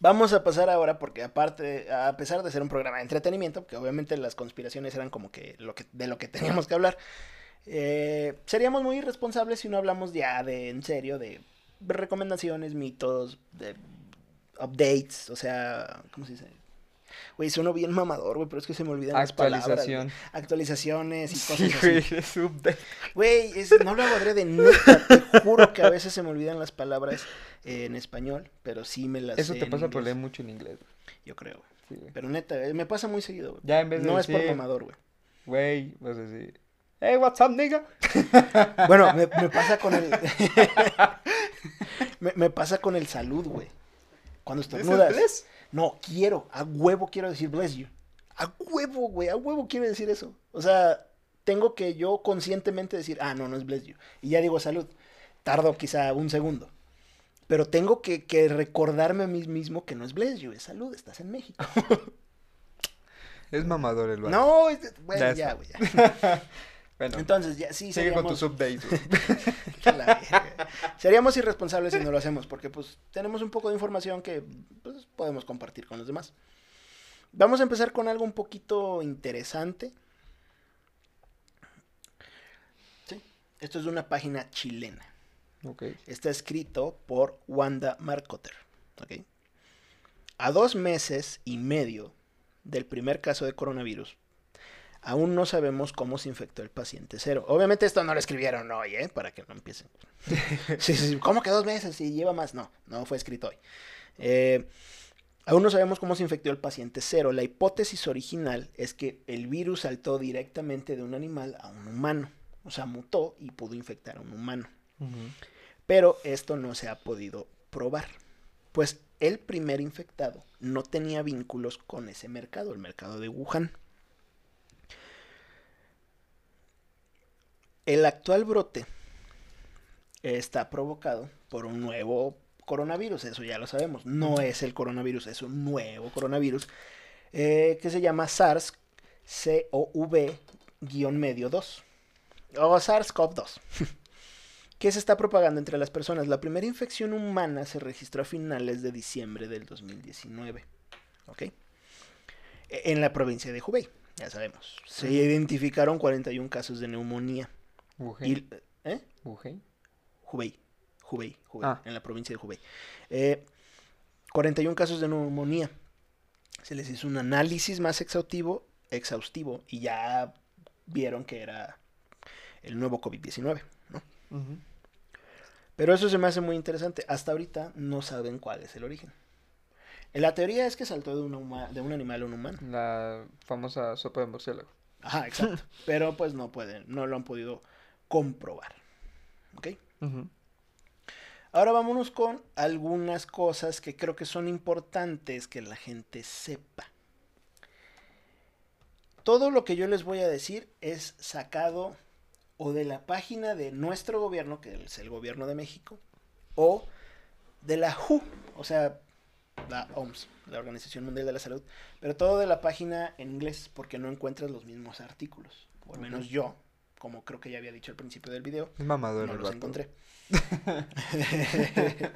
Vamos a pasar ahora, porque aparte, a pesar de ser un programa de entretenimiento, que obviamente las conspiraciones eran como que, lo que de lo que teníamos que hablar, eh, seríamos muy irresponsables si no hablamos ya de, en serio, de recomendaciones, mitos, de updates, o sea, ¿cómo se dice? Güey, sueno bien mamador, güey, pero es que se me olvidan las palabras. Actualización. Actualizaciones y cosas Sí, así. güey, es no lo hago de neta, te juro que a veces se me olvidan las palabras eh, en español, pero sí me las Eso sé te pasa por leer mucho en inglés. güey. Yo creo. Sí, güey. Pero neta, eh, me pasa muy seguido, güey. Ya en vez de No es por mamador, güey. Güey, vas a decir, hey, what's up, nigga? Bueno, me, me pasa con el. me, me pasa con el salud, güey. Cuando estornudas. No, quiero, a huevo quiero decir bless you. A huevo, güey, a huevo quiero decir eso. O sea, tengo que yo conscientemente decir, ah, no, no es bless you. Y ya digo salud. Tardo quizá un segundo. Pero tengo que, que recordarme a mí mismo que no es bless you, es salud, estás en México. Es mamador el vato. No, es- bueno, Ya güey. ya. Bueno, Entonces, ya sí sigue con seríamos... la verga. Seríamos irresponsables si no lo hacemos, porque pues tenemos un poco de información que pues, podemos compartir con los demás. Vamos a empezar con algo un poquito interesante. Sí, esto es de una página chilena. Ok. Está escrito por Wanda Marcotter. ¿ok? A dos meses y medio del primer caso de coronavirus, aún no sabemos cómo se infectó el paciente cero. Obviamente esto no lo escribieron hoy, ¿eh? Para que no empiecen. Sí, sí. ¿Cómo que dos meses y lleva más? No, no fue escrito hoy. Eh, aún no sabemos cómo se infectó el paciente cero. La hipótesis original es que el virus saltó directamente de un animal a un humano. O sea, mutó y pudo infectar a un humano. Pero esto no se ha podido probar, pues el primer infectado no tenía vínculos con ese mercado, el mercado de Wuhan. El actual brote está provocado por un nuevo coronavirus, eso ya lo sabemos, no es el coronavirus, es un nuevo coronavirus eh, que se llama SARS-CoV-medio 2 o SARS-CoV-2 que se está propagando entre las personas. La primera infección humana se registró a finales de diciembre del 2019. ¿Ok? E- En la provincia de Hubei, ya sabemos. Se identificaron 41 casos de neumonía. Wuhan. Y, ¿Eh? Wuhan. Hubei. Hubei. Hubei Ah. En la provincia de Hubei. Eh, 41 casos de neumonía. Se les hizo un análisis más exhaustivo, exhaustivo y ya vieron que era el nuevo COVID-19. ¿no? Pero eso se me hace muy interesante. Hasta ahorita no saben cuál es el origen. La teoría es que saltó de, una de un animal a un humano. La famosa sopa de murciélago. Ajá, exacto. Pero pues no pueden, no lo han podido comprobar. ¿Ok? Ahora vámonos con algunas cosas que creo que son importantes que la gente sepa. Todo lo que yo les voy a decir es sacado o de la página de nuestro gobierno, que es el gobierno de México, o de la WHO, o sea, la OMS, la Organización Mundial de la Salud, pero todo de la página en inglés, porque no encuentras los mismos artículos, o al menos yo, como creo que ya había dicho al principio del video, Es mamador no los vato. encontré.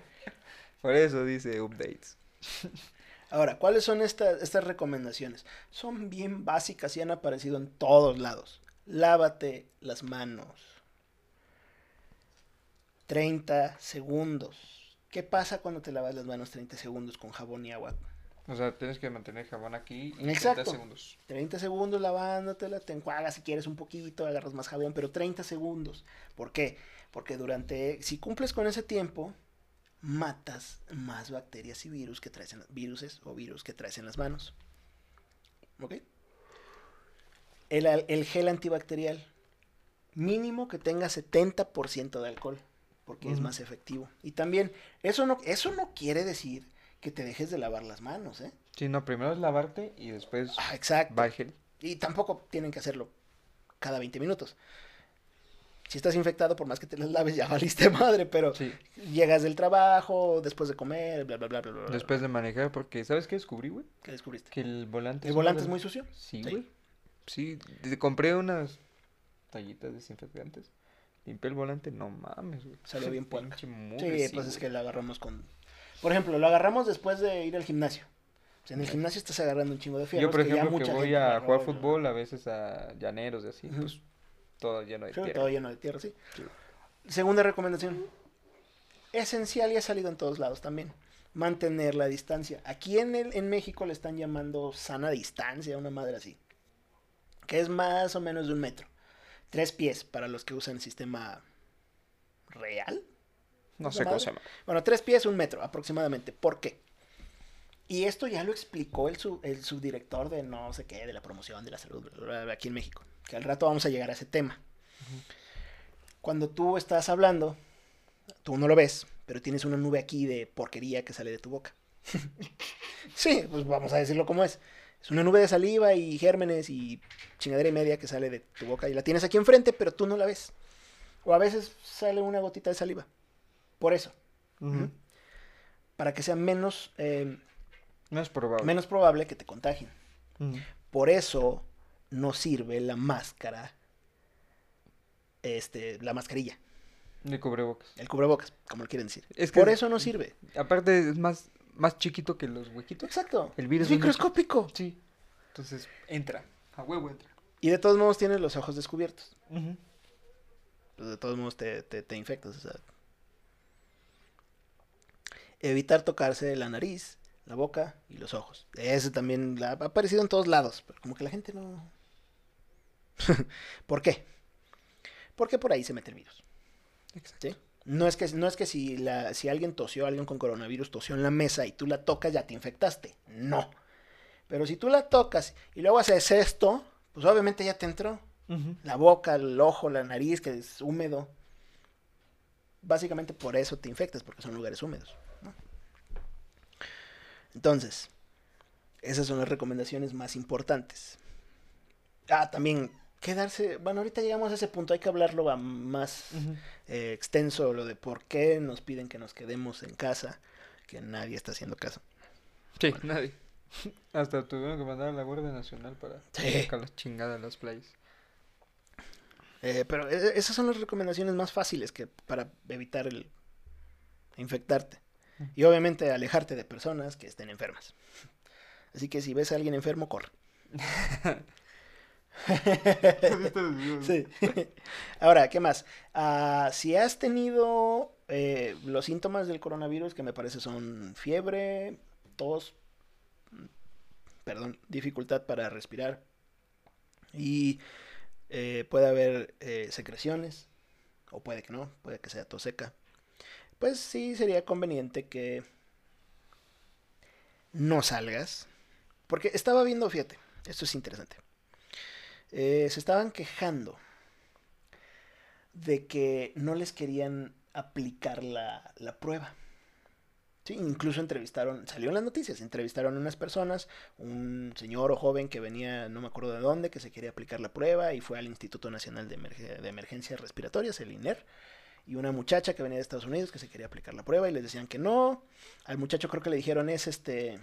Por eso dice updates. Ahora, ¿cuáles son estas, estas recomendaciones? Son bien básicas y han aparecido en todos lados. Lávate las manos. 30 segundos. ¿Qué pasa cuando te lavas las manos 30 segundos con jabón y agua? O sea, tienes que mantener jabón aquí y Exacto. 30 segundos. 30 segundos lavándotela, te enjuagas si quieres un poquito, agarras más jabón, pero 30 segundos. ¿Por qué? Porque durante, si cumples con ese tiempo, matas más bacterias y virus que traes en, viruses o virus que traes en las manos. ¿Ok? El, el gel antibacterial, mínimo que tenga 70% de alcohol, porque es más efectivo. Y también, eso no, eso no quiere decir que te dejes de lavar las manos, ¿eh? Sí, no, primero es lavarte y después Ah, exacto. Y tampoco tienen que hacerlo cada 20 minutos. Si estás infectado, por más que te las laves, ya valiste madre, pero Sí. llegas del trabajo, después de comer, bla, bla, bla, bla, bla. Después de manejar, porque ¿sabes qué descubrí, güey? ¿Qué descubriste? Que el volante ¿El volante es muy sucio? Sí, Sí. güey. Sí, de- compré unas tallitas desinfectantes. Limpié el volante, no mames, güey. Salió bien mugre, Sí, sí, pues es que la agarramos con... Por ejemplo, lo agarramos después de ir al gimnasio. O sea, en el gimnasio estás agarrando un chingo de fierros. Yo, por que ya ejemplo, que voy gente a jugar fútbol, a veces a llaneros y así, pues todo lleno de tierra. todo lleno de tierra, sí. Sí. Segunda recomendación. Esencial y ha salido en todos lados también. Mantener la distancia. Aquí en, el, en México le están llamando sana distancia, una madre así. Que es más o menos de un metro. Tres pies para los que usan el sistema real. No ¿Esa sé cómo se llama. Bueno, tres pies, un metro aproximadamente. ¿Por qué? Y esto ya lo explicó el, sub- el subdirector de no sé qué, de la promoción de la salud bla, bla, bla, aquí en México. Que al rato vamos a llegar a ese tema. Cuando tú estás hablando, tú no lo ves, pero tienes una nube aquí de porquería que sale de tu boca. sí, pues vamos a decirlo como es. Es una nube de saliva y gérmenes y chingadera y media que sale de tu boca y la tienes aquí enfrente, pero tú no la ves. O a veces sale una gotita de saliva. Por eso para que sea menos, eh, No es probable. menos probable que te contagien. Por eso no sirve la máscara, este, la mascarilla, De cubrebocas. el cubrebocas, como le quieren decir. Es que Por es- eso no sirve. Aparte es más, más chiquito que los huequitos. Exacto. El virus es microscópico. Sí. Entonces, entra. A huevo entra. Y de todos modos tienes los ojos descubiertos. Pues de todos modos te, te- te infectas. o sea. Evitar tocarse la nariz, la boca y los ojos. Ese también la- ha aparecido en todos lados, pero como que la gente no... ¿Por qué? Porque por ahí se mete el virus. Exacto. ¿sí? No es que, no es que si, la, si alguien tosió, alguien con coronavirus tosió en la mesa y tú la tocas, ya te infectaste. No. Pero si tú la tocas y luego haces esto, pues obviamente ya te entró. La boca, el ojo, la nariz, que es húmedo. Básicamente por eso te infectas, porque son lugares húmedos. ¿no? Entonces, esas son las recomendaciones más importantes. Ah, también quedarse. Bueno, ahorita llegamos a ese punto, hay que hablarlo a más eh, extenso, lo de por qué nos piden que nos quedemos en casa, que nadie está haciendo caso. Sí, nadie. Hasta tuvieron que mandar a la Guardia Nacional para Sí. sacar las chingadas a las playas. Eh, pero e- esas son las recomendaciones más fáciles que para evitar el infectarte. Y obviamente alejarte de personas que estén enfermas. Así que si ves a alguien enfermo, corre. Sí. Ahora, ¿qué más? Ah, si has tenido eh, los síntomas del coronavirus, que me parece son fiebre, tos, perdón, dificultad para respirar y eh, puede haber eh, secreciones, o puede que no, puede que sea tos seca, pues sí sería conveniente que no salgas, porque estaba viendo, fíjate, esto es interesante. Eh, se estaban quejando de que no les querían aplicar la, la prueba. Sí, incluso entrevistaron, salió en las noticias, entrevistaron a unas personas, un señor o joven que venía, no me acuerdo de dónde, que se quería aplicar la prueba y fue al Instituto Nacional de, de Emergencias Respiratorias, el INER, y una muchacha que venía de Estados Unidos que se quería aplicar la prueba y les decían que no. Al muchacho creo que le dijeron es este,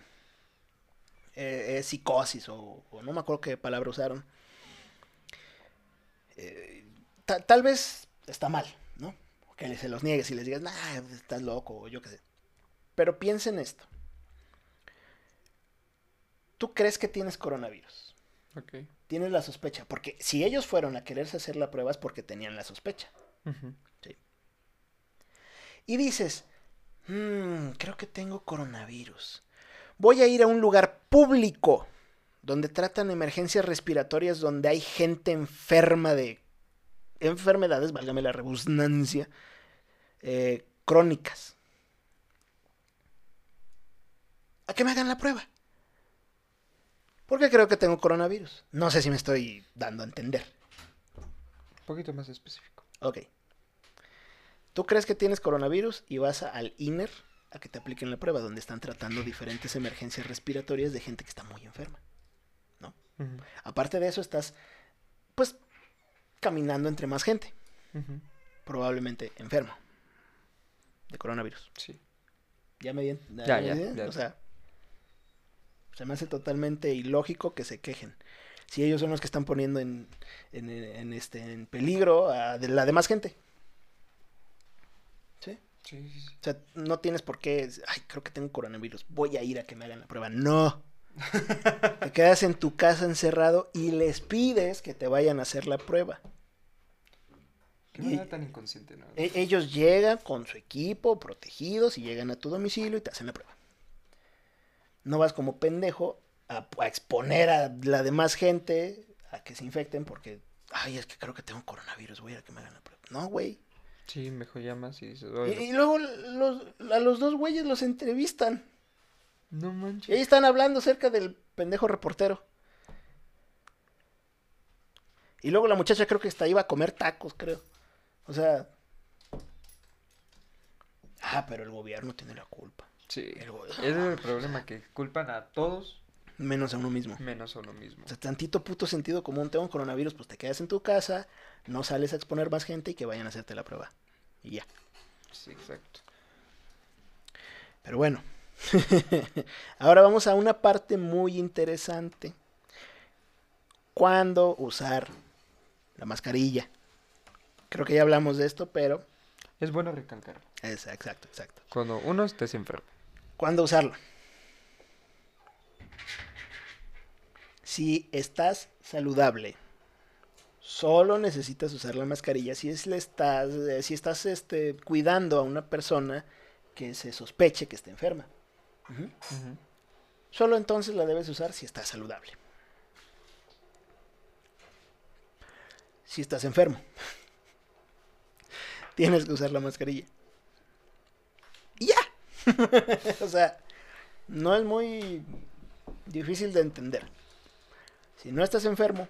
eh, es psicosis o, no me acuerdo qué palabra usaron. Eh, ta- tal vez está mal, ¿no? Que se los niegues y les digas, nah, estás loco, o yo qué sé. Pero piensa en esto. ¿Tú crees que tienes coronavirus? Ok. Tienes la sospecha, porque si ellos fueron a quererse hacer la prueba es porque tenían la sospecha. Ujú. Y dices, "Mm, creo que tengo coronavirus. Voy a ir a un lugar público donde tratan emergencias respiratorias, donde hay gente enferma de enfermedades, válgame la redundancia, eh, crónicas. A que me hagan la prueba. Porque creo que tengo coronavirus. No sé si me estoy dando a entender. Un poquito más específico. Ok. ¿Tú crees que tienes coronavirus y vas al INER a que te apliquen la prueba, donde están tratando diferentes emergencias respiratorias de gente que está muy enferma? Ujú. Aparte de eso, estás, pues, caminando entre más gente, probablemente enfermo de coronavirus. Sí. ¿Ya me di- Ya, ya, di- ya. O sea, se me hace totalmente ilógico que se quejen. Si ellos son los que están poniendo en, en, en este, en peligro a de la demás gente. ¿Sí? Sí, sí, sí. O sea, no tienes por qué, ay, creo que tengo coronavirus, voy a ir a que me hagan la prueba. No. te quedas en tu casa encerrado y les pides que te vayan a hacer la prueba. Y- manera tan inconsciente, ¿no? E- ellos llegan con su equipo, protegidos, y llegan a tu domicilio y te hacen la prueba. No vas como pendejo a, a exponer a la demás gente a que se infecten porque, ay, es que creo que tengo coronavirus, voy a ir a que me hagan la prueba. No, güey. Sí, mejor llamas y dices, Y, "Oye, y luego los, a los dos güeyes los entrevistan. no Y ahí manches. están hablando cerca del pendejo reportero. Y luego la muchacha creo que hasta iba a comer tacos, creo. O sea... Ah, pero el gobierno tiene la culpa. Sí. Ese es el problema, que culpan a todos Menos a uno mismo. menos a uno mismo. O sea, tantito puto sentido común. Tengo coronavirus, pues te quedas en tu casa, no sales a exponer más gente y que vayan a hacerte la prueba. Y ya. Sí, exacto. Pero bueno. Ahora vamos a una parte muy interesante. ¿Cuándo usar la mascarilla? Creo que ya hablamos de esto, pero... Es bueno recalcar. Es, exacto, exacto. Cuando uno estés enfermo. ¿Cuándo usarlo? Si estás saludable, solo necesitas usar la mascarilla si es le estás, eh, si estás este, cuidando a una persona que se sospeche que está enferma. Solo entonces la debes usar si estás saludable. Si estás enfermo, tienes que usar la mascarilla. O sea, no es muy difícil de entender. Si no estás enfermo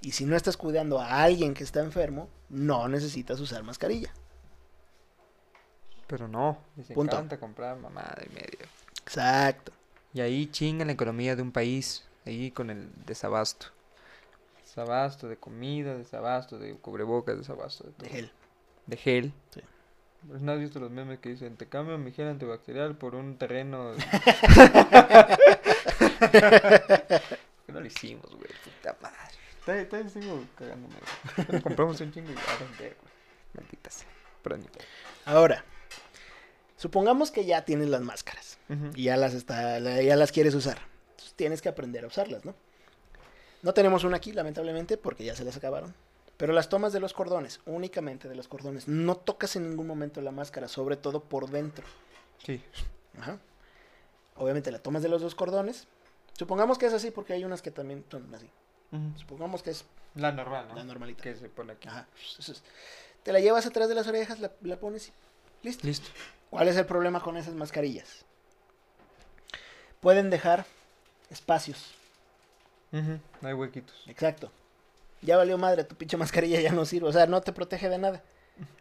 y si no estás cuidando a alguien que está enfermo, no necesitas usar mascarilla. Pero no, les Punto. encanta comprar mamada y medio. Exacto. Y ahí chingan la economía de un país, ahí con el desabasto. Desabasto de comida, desabasto de cubrebocas, desabasto de todo. De gel. De gel. Sí. Pues no has visto los memes que dicen, te cambio mi gel antibacterial por un terreno... no lo hicimos, güey, puta madre. Todavía, sigo cagándome, güey. Compramos un chingo y a vender, güey. Maldita sea. Ahora, supongamos que ya tienes las máscaras. Y ya las está, ya las quieres usar. Entonces, tienes que aprender a usarlas, ¿no? No tenemos una aquí, lamentablemente, porque ya se las acabaron. Pero las tomas de los cordones, únicamente de los cordones. No tocas en ningún momento la máscara, sobre todo por dentro. Sí. Ajá. Obviamente la tomas de los dos cordones. Supongamos que es así, porque hay unas que también son así. Supongamos que es La normal, ¿no? la normalita. Que se pone aquí. Ajá. Entonces, te la llevas atrás de las orejas, la, la pones y listo. Listo. ¿Cuál es el problema con esas mascarillas? Pueden dejar espacios. Ujú, Hay huequitos. Exacto. Ya valió madre, tu pinche mascarilla ya no sirve. O sea, no te protege de nada.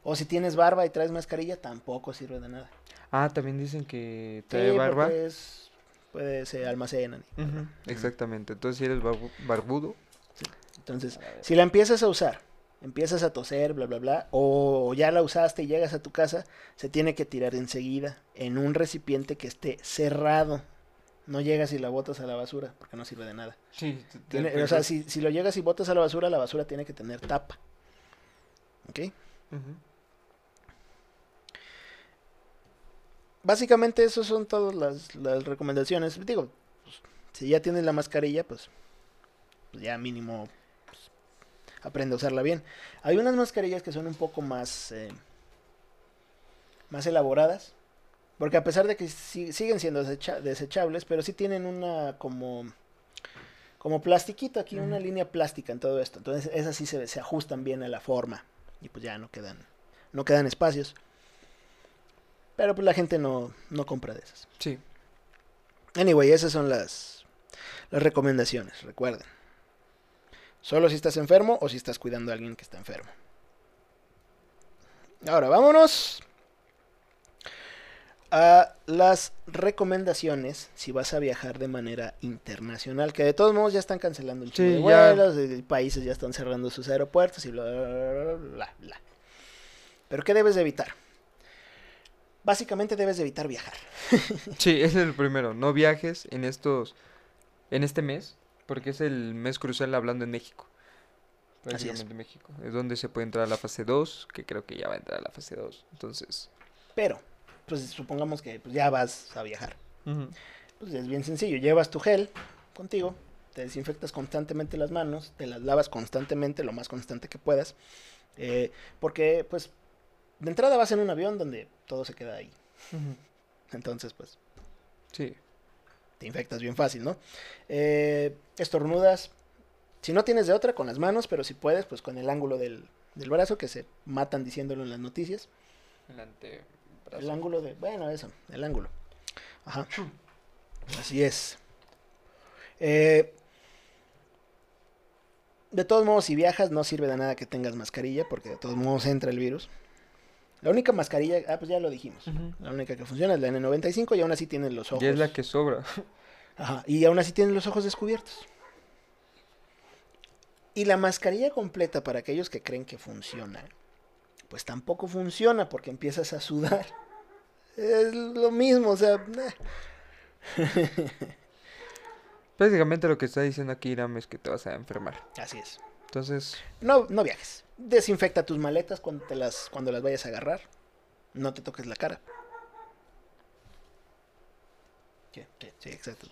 O si tienes barba y traes mascarilla, tampoco sirve de nada. Ah, también dicen que Sí, trae barba. porque es- puede se almacenan. Exactamente. Entonces, si eres barbu- barbudo. Entonces, A ver. si la empiezas a usar, empiezas a toser, bla, bla, bla, o ya la usaste y llegas a tu casa, se tiene que tirar enseguida en un recipiente que esté cerrado. No llegas y la botas a la basura, porque no sirve de nada. Sí. Tiene- o sea, si, si lo llegas y botas a la basura, la basura tiene que tener tapa. ¿Ok? Básicamente, esas son todas las, las recomendaciones. Digo, pues, si ya tienes la mascarilla, pues, pues ya mínimo pues, aprende a usarla bien. Hay unas mascarillas que son un poco más, eh, más elaboradas. Porque a pesar de que si- siguen siendo desecha- desechables, pero sí tienen una como como plastiquito aquí, una línea plástica en todo esto. Entonces esas sí se, se ajustan bien a la forma y pues ya no quedan no quedan espacios. Pero pues la gente no, no compra de esas. Sí. Anyway, esas son las, las recomendaciones, recuerden. Solo si estás enfermo o si estás cuidando a alguien que está enfermo. Ahora, vámonos a las recomendaciones si vas a viajar de manera internacional, que de todos modos ya están cancelando un chingo Sí, de vuelos, países ya están cerrando sus aeropuertos y bla, bla, bla, bla. Pero ¿qué debes de evitar? Básicamente debes de evitar viajar. Sí, ese es el primero. No viajes en estos. En este mes. Porque es el mes crucial hablando en México. Así es. México. Es donde se puede entrar a la fase 2. Que creo que ya va a entrar a la fase 2. Entonces. Pero, pues supongamos que pues, ya vas a viajar. Pues es bien sencillo, llevas tu gel contigo, te desinfectas constantemente las manos, te las lavas constantemente, lo más constante que puedas, eh, porque pues de entrada vas en un avión donde todo se queda ahí, entonces pues Sí. te infectas bien fácil, ¿no? Eh, estornudas, si no tienes de otra, con las manos, pero si puedes, pues con el ángulo del, del brazo, que se matan diciéndolo en las noticias. El El ángulo de. Bueno, eso, el ángulo. Ajá. Así es. Eh, de todos modos, si viajas, no sirve de nada que tengas mascarilla, porque de todos modos entra el virus. La única mascarilla, ah, pues ya lo dijimos. La única que funciona es la N95 y aún así tienes los ojos. Y es la que sobra. Ajá, y aún así tienes los ojos descubiertos. Y la mascarilla completa para aquellos que creen que funciona, pues tampoco funciona porque empiezas a sudar. Es lo mismo, o sea, eh, Prácticamente lo que está diciendo aquí Iram es que te vas a enfermar. así es. Entonces, No, no viajes. Desinfecta tus maletas cuando, te las, cuando las vayas a agarrar. No te toques la cara. Sí, sí, sí, exacto.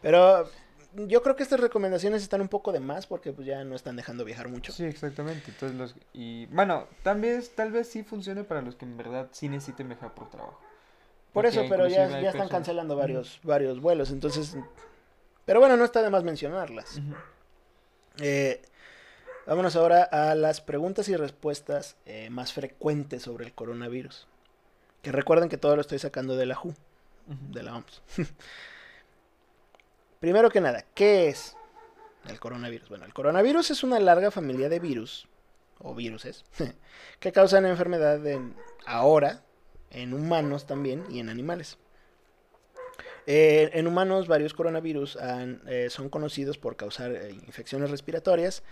Pero yo creo que estas recomendaciones están un poco de más porque pues ya no están dejando viajar mucho. sí, exactamente. Entonces los y bueno, tal vez tal vez sí funcione para los que en verdad sí necesiten viajar por trabajo. Por eso, pero ya, ya están personas- cancelando varios, varios vuelos, entonces... Pero bueno, no está de más mencionarlas. Eh, vámonos ahora a las preguntas y respuestas eh, más frecuentes sobre el coronavirus. Que recuerden que todo lo estoy sacando de la WHO, de la OMS. Primero que nada, ¿qué es el coronavirus? Bueno, el coronavirus es una larga familia de virus, o viruses, que causan enfermedad en, ahora en humanos también y en animales. Eh, en humanos varios coronavirus han- eh, son conocidos por causar eh, infecciones respiratorias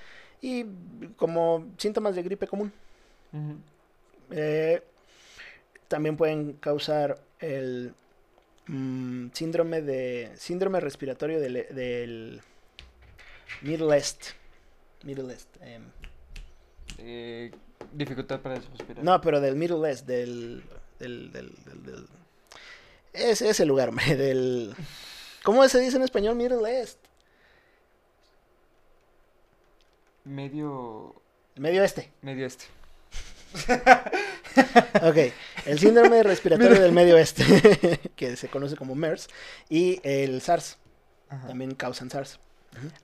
y como síntomas de gripe común. También pueden causar el mm, síndrome de síndrome respiratorio del, del Middle East. Middle East. em, Eh, dificultad para respirar. no, pero del Middle East, del del, del, del, del- es ese lugar, hombre, del ¿Cómo se dice en español Middle East? Medio Medio Este. medio este. Ok, el síndrome respiratorio del Medio Este, que se conoce como MERS, y el SARS, Ajá. también causan SARS.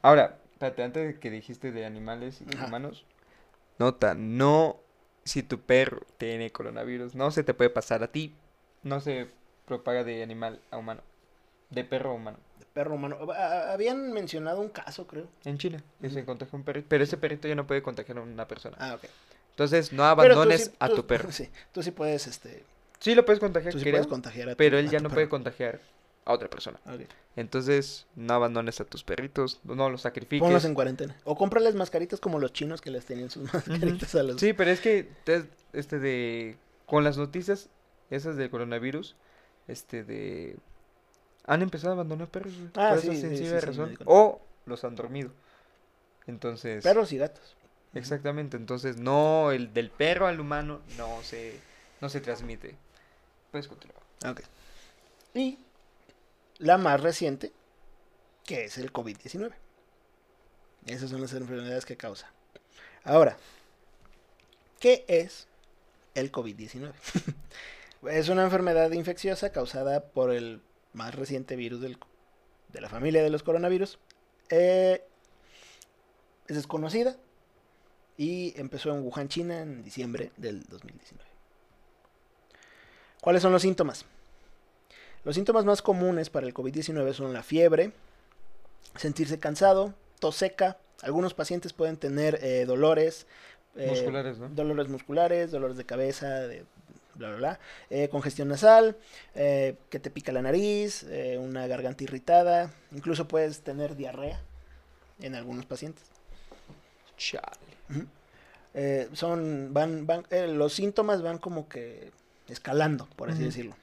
Ahora, espérate, antes de que dijiste de animales y Ajá. humanos, nota, no si tu perro tiene coronavirus, no se te puede pasar a ti, no se propaga de animal a humano, de perro a humano. De perro humano. Habían mencionado un caso, creo. En China, que se Ujú. contagia un perrito, pero ese perrito ya no puede contagiar a una persona. Ah, ok. Entonces, no abandones sí- a tú- tu perro. Sí, tú sí puedes, este, Sí lo puedes contagiar, tú sí creo, puedes contagiar a tu- pero él a ya no puede contagiar a otra persona. Entonces, no abandones a tus perritos, no los sacrifiques. Ponlos en cuarentena. O cómprales mascaritas como los chinos que les tenían sus mascaritas a los... Sí, pero es que te- este de con las noticias esas del coronavirus, este de han empezado a abandonar perros, Ah, por sí, esa sencilla razón. o los han dormido. Entonces, Perros y gatos. Exactamente, entonces no el del perro al humano no se no se transmite. Puedes continuar. Ok. Y la más reciente, que es el COVID-19. Esas son las enfermedades que causa. Ahora, ¿qué es el COVID-19? es una enfermedad infecciosa causada por el más reciente virus del- de la familia de los coronavirus. Eh, es desconocida y empezó en Wuhan, China, en diciembre del 2019. ¿Cuáles son los síntomas? Los síntomas más comunes para el COVID-19 son la fiebre, sentirse cansado, tos seca. Algunos pacientes pueden tener eh, dolores. eh, Musculares, ¿no? Dolores musculares, dolores de cabeza, de bla, bla, bla. eh, congestión nasal, que te pica la nariz, una garganta irritada. Incluso puedes tener diarrea en algunos pacientes. Chale. Eh, son, van, van, eh, los síntomas van como que escalando, por así decirlo.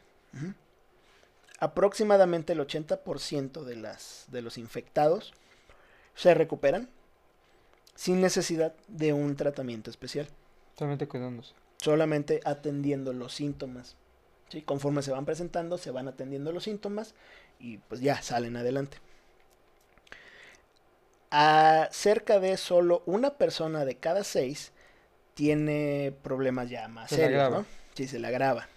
Aproximadamente el 80% de, las, de los infectados se recuperan sin necesidad de un tratamiento especial, Solamente cuidándose. solamente atendiendo los síntomas ¿sí? Conforme se van presentando, se van atendiendo los síntomas y pues ya salen adelante. A cerca de solo una persona de cada seis tiene problemas ya más Se serios. ¿no? Sí, se le agrava.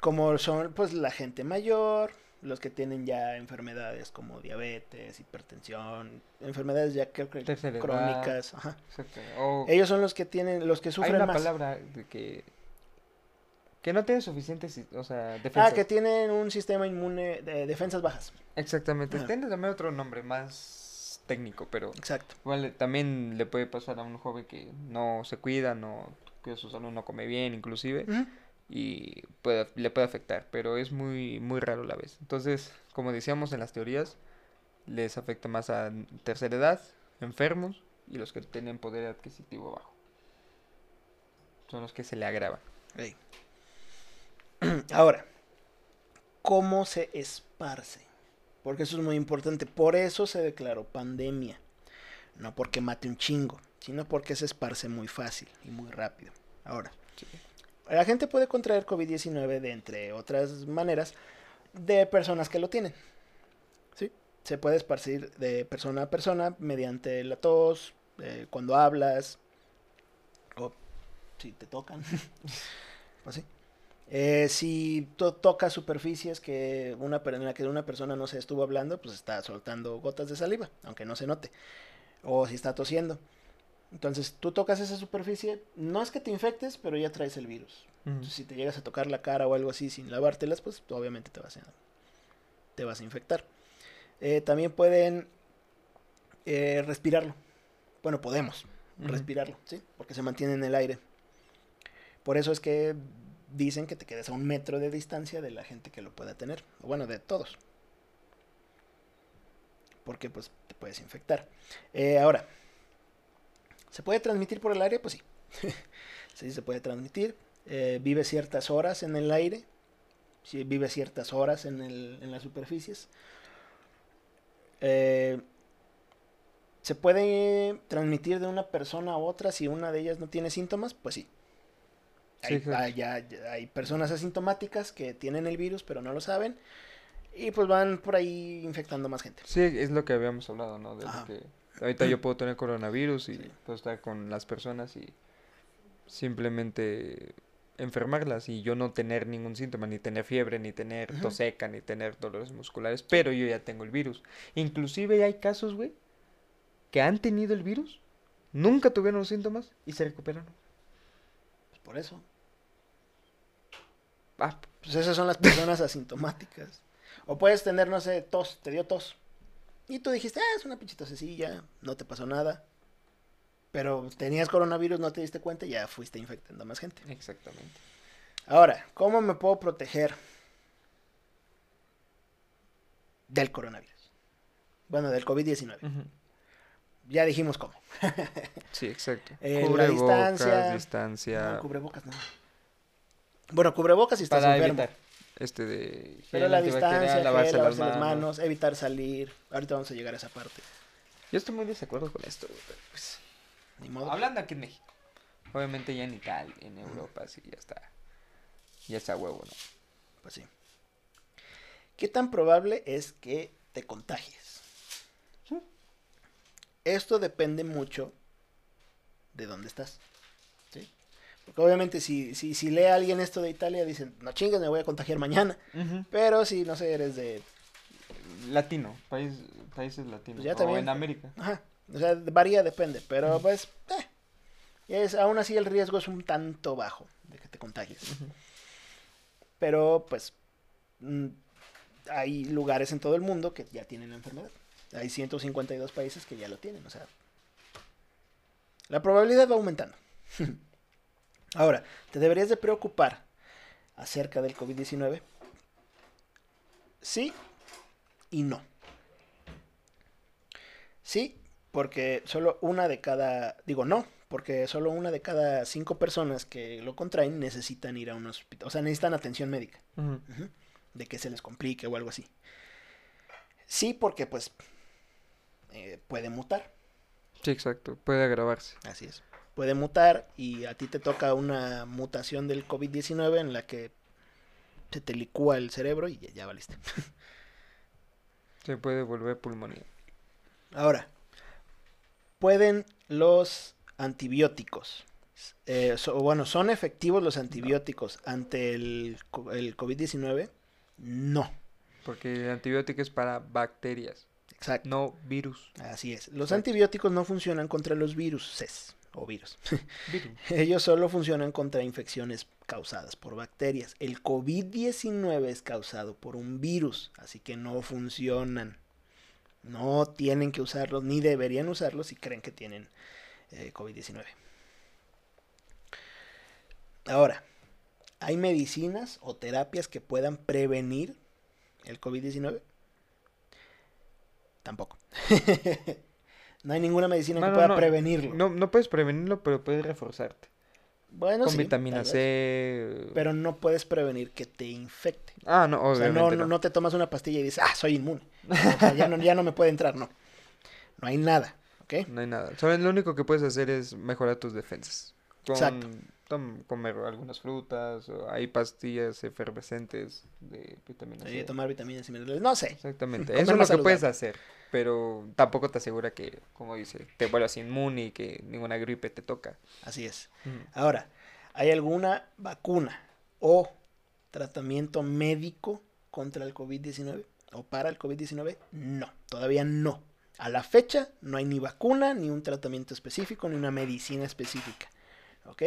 Como son pues la gente mayor, los que tienen ya enfermedades como diabetes, hipertensión, enfermedades ya creo que edad. crónicas, ajá. Ellos son los que tienen, los que hay sufren una más. palabra de que que no tiene suficientes, o sea, Ah, defensas. que tienen un sistema inmune de defensas bajas. Exactamente. Ajá. Tiene también otro nombre más técnico, pero Exacto. eh, también le puede pasar a un joven que no se cuida, no que su salud no come bien, inclusive, y puede, le puede afectar, pero es muy muy raro a la vez. Entonces, como decíamos en las teorías, les afecta más a tercera edad, enfermos y los que tienen poder adquisitivo bajo. Son los que se le agravan. Ey. Ahora, ¿cómo se esparce? Porque eso es muy importante. Por eso se declaró pandemia. No porque mate un chingo, sino porque se esparce muy fácil y muy rápido. Ahora, Sí. la gente puede contraer COVID-19 de entre otras maneras de personas que lo tienen. ¿Sí? Se puede esparcir de persona a persona mediante la tos, eh, cuando hablas, o si te tocan. pues sí. Eh, si to- tocas superficies que una, en la que una persona no se estuvo hablando, pues está soltando gotas de saliva, aunque no se note. O si está tosiendo. Entonces, tú tocas esa superficie, no es que te infectes, pero ya traes el virus. Entonces, si te llegas a tocar la cara o algo así sin lavártelas, pues obviamente te vas a, te vas a infectar. Eh, también pueden eh, respirarlo. Bueno, podemos respirarlo, ¿sí? Porque se mantiene en el aire. Por eso es que dicen que te quedes a un metro de distancia de la gente que lo pueda tener. O bueno, de todos. Porque pues te puedes infectar. Eh, ahora, ¿se puede transmitir por el aire? Pues sí. sí, se puede transmitir. Eh, vive ciertas horas en el aire. Sí, vive ciertas horas en, el- en las superficies. Eh, ¿Se puede transmitir de una persona a otra si una de ellas no tiene síntomas? Pues sí. Sí, Hay, hay- hay personas asintomáticas que tienen el virus pero no lo saben y pues van por ahí infectando más gente. Sí, es lo que habíamos hablado, ¿no? De Ajá. que ahorita yo puedo tener coronavirus y Sí. puedo estar con las personas y simplemente enfermarlas y yo no tener ningún síntoma, ni tener fiebre, ni tener Ujú. tos seca, ni tener dolores musculares, pero yo ya tengo el virus. Inclusive hay casos, güey, que han tenido el virus, nunca tuvieron los síntomas y se recuperaron. Pues por eso. Ah, Pues esas son las personas asintomáticas. O puedes tener, no sé, tos, te dio tos. Y tú dijiste, ah, es una pinche tosecilla, no te pasó nada. Pero tenías coronavirus, no te diste cuenta y ya fuiste infectando a más gente. exactamente. Ahora, ¿cómo me puedo proteger del coronavirus? Bueno, del COVID-19. Ujú. Ya dijimos cómo. Sí, exacto. Eh, la Cubrebocas, distancia. distancia, No, cubrebocas no. Bueno, cubrebocas si estás para enfermo. evitar este de Pero la distancia, lavarse gel, las lavarse las manos. manos, evitar salir. Ahorita vamos a llegar a esa parte. Yo estoy muy desacuerdo con esto, pero pues Ni modo. hablando aquí en México. Obviamente ya en Italia, en Europa sí ya está. Ya está huevo, ¿no? Pues sí. ¿Qué tan probable es que te contagies? Sí. Esto depende mucho de dónde estás. Obviamente si, si, si lee a alguien esto de Italia, dicen, no chingues, me voy a contagiar mañana. Pero si, no sé, eres de... Latino, país, países latinos. Pues ya o también. en América. Ajá. O sea, varía, depende. Pero pues, eh, es, aún así el riesgo es un tanto bajo de que te contagies. Pero pues mm, hay lugares en todo el mundo que ya tienen la enfermedad. Hay 152 países que ya lo tienen. O sea, la probabilidad va aumentando. Ahora, ¿te deberías de preocupar acerca del COVID-19? Sí y no. Sí, porque solo una de cada, digo no, porque solo una de cada cinco personas que lo contraen necesitan ir a un hospital, o sea, necesitan atención médica, de que se les complique o algo así. Sí, porque pues eh, puede mutar, Sí, exacto. Puede agravarse. así es. Puede mutar y a ti te toca una mutación del COVID-19 en la que se te licúa el cerebro y ya, ya valiste. Se puede volver pulmonía. Ahora, pueden los antibióticos, eh, so- bueno, ¿son efectivos los antibióticos ante el, co- el COVID-19? No, Porque el antibiótico es para bacterias, exacto. no virus. Así es. Los Exacto. antibióticos no funcionan contra los virus o virus. Virus. Ellos solo funcionan contra infecciones causadas por bacterias. El COVID-19 es causado por un virus, así que no funcionan. No tienen que usarlos, ni deberían usarlos si creen que tienen eh, COVID-19. Ahora, ¿hay medicinas o terapias que puedan prevenir el COVID-19? Tampoco. no hay ninguna medicina que pueda no, prevenirlo. No, no puedes prevenirlo, pero puedes reforzarte. Bueno, Con sí, vitamina. C. Pero no puedes prevenir que te infecte. Ah, no, O sea, obviamente no, no. no, no te tomas una pastilla y dices, ah, soy inmune. O sea, ya, no, ya no me puede entrar, no. No hay nada, ¿ok? No hay nada. Lo único que puedes hacer es mejorar tus defensas. Con, Exacto. tom- comer algunas frutas, o hay pastillas efervescentes de vitamina C. tomar vitaminas y minerales, no sé. Exactamente. Eso es lo que puedes hacer. Pero tampoco te asegura que, como dice, te vuelvas inmune y que ninguna gripe te toca. Así es. Mm. Ahora, ¿hay alguna vacuna o tratamiento médico contra el COVID-19 o para el COVID-19? No, todavía no. A la fecha no hay ni vacuna, ni un tratamiento específico, ni una medicina específica. ¿Ok?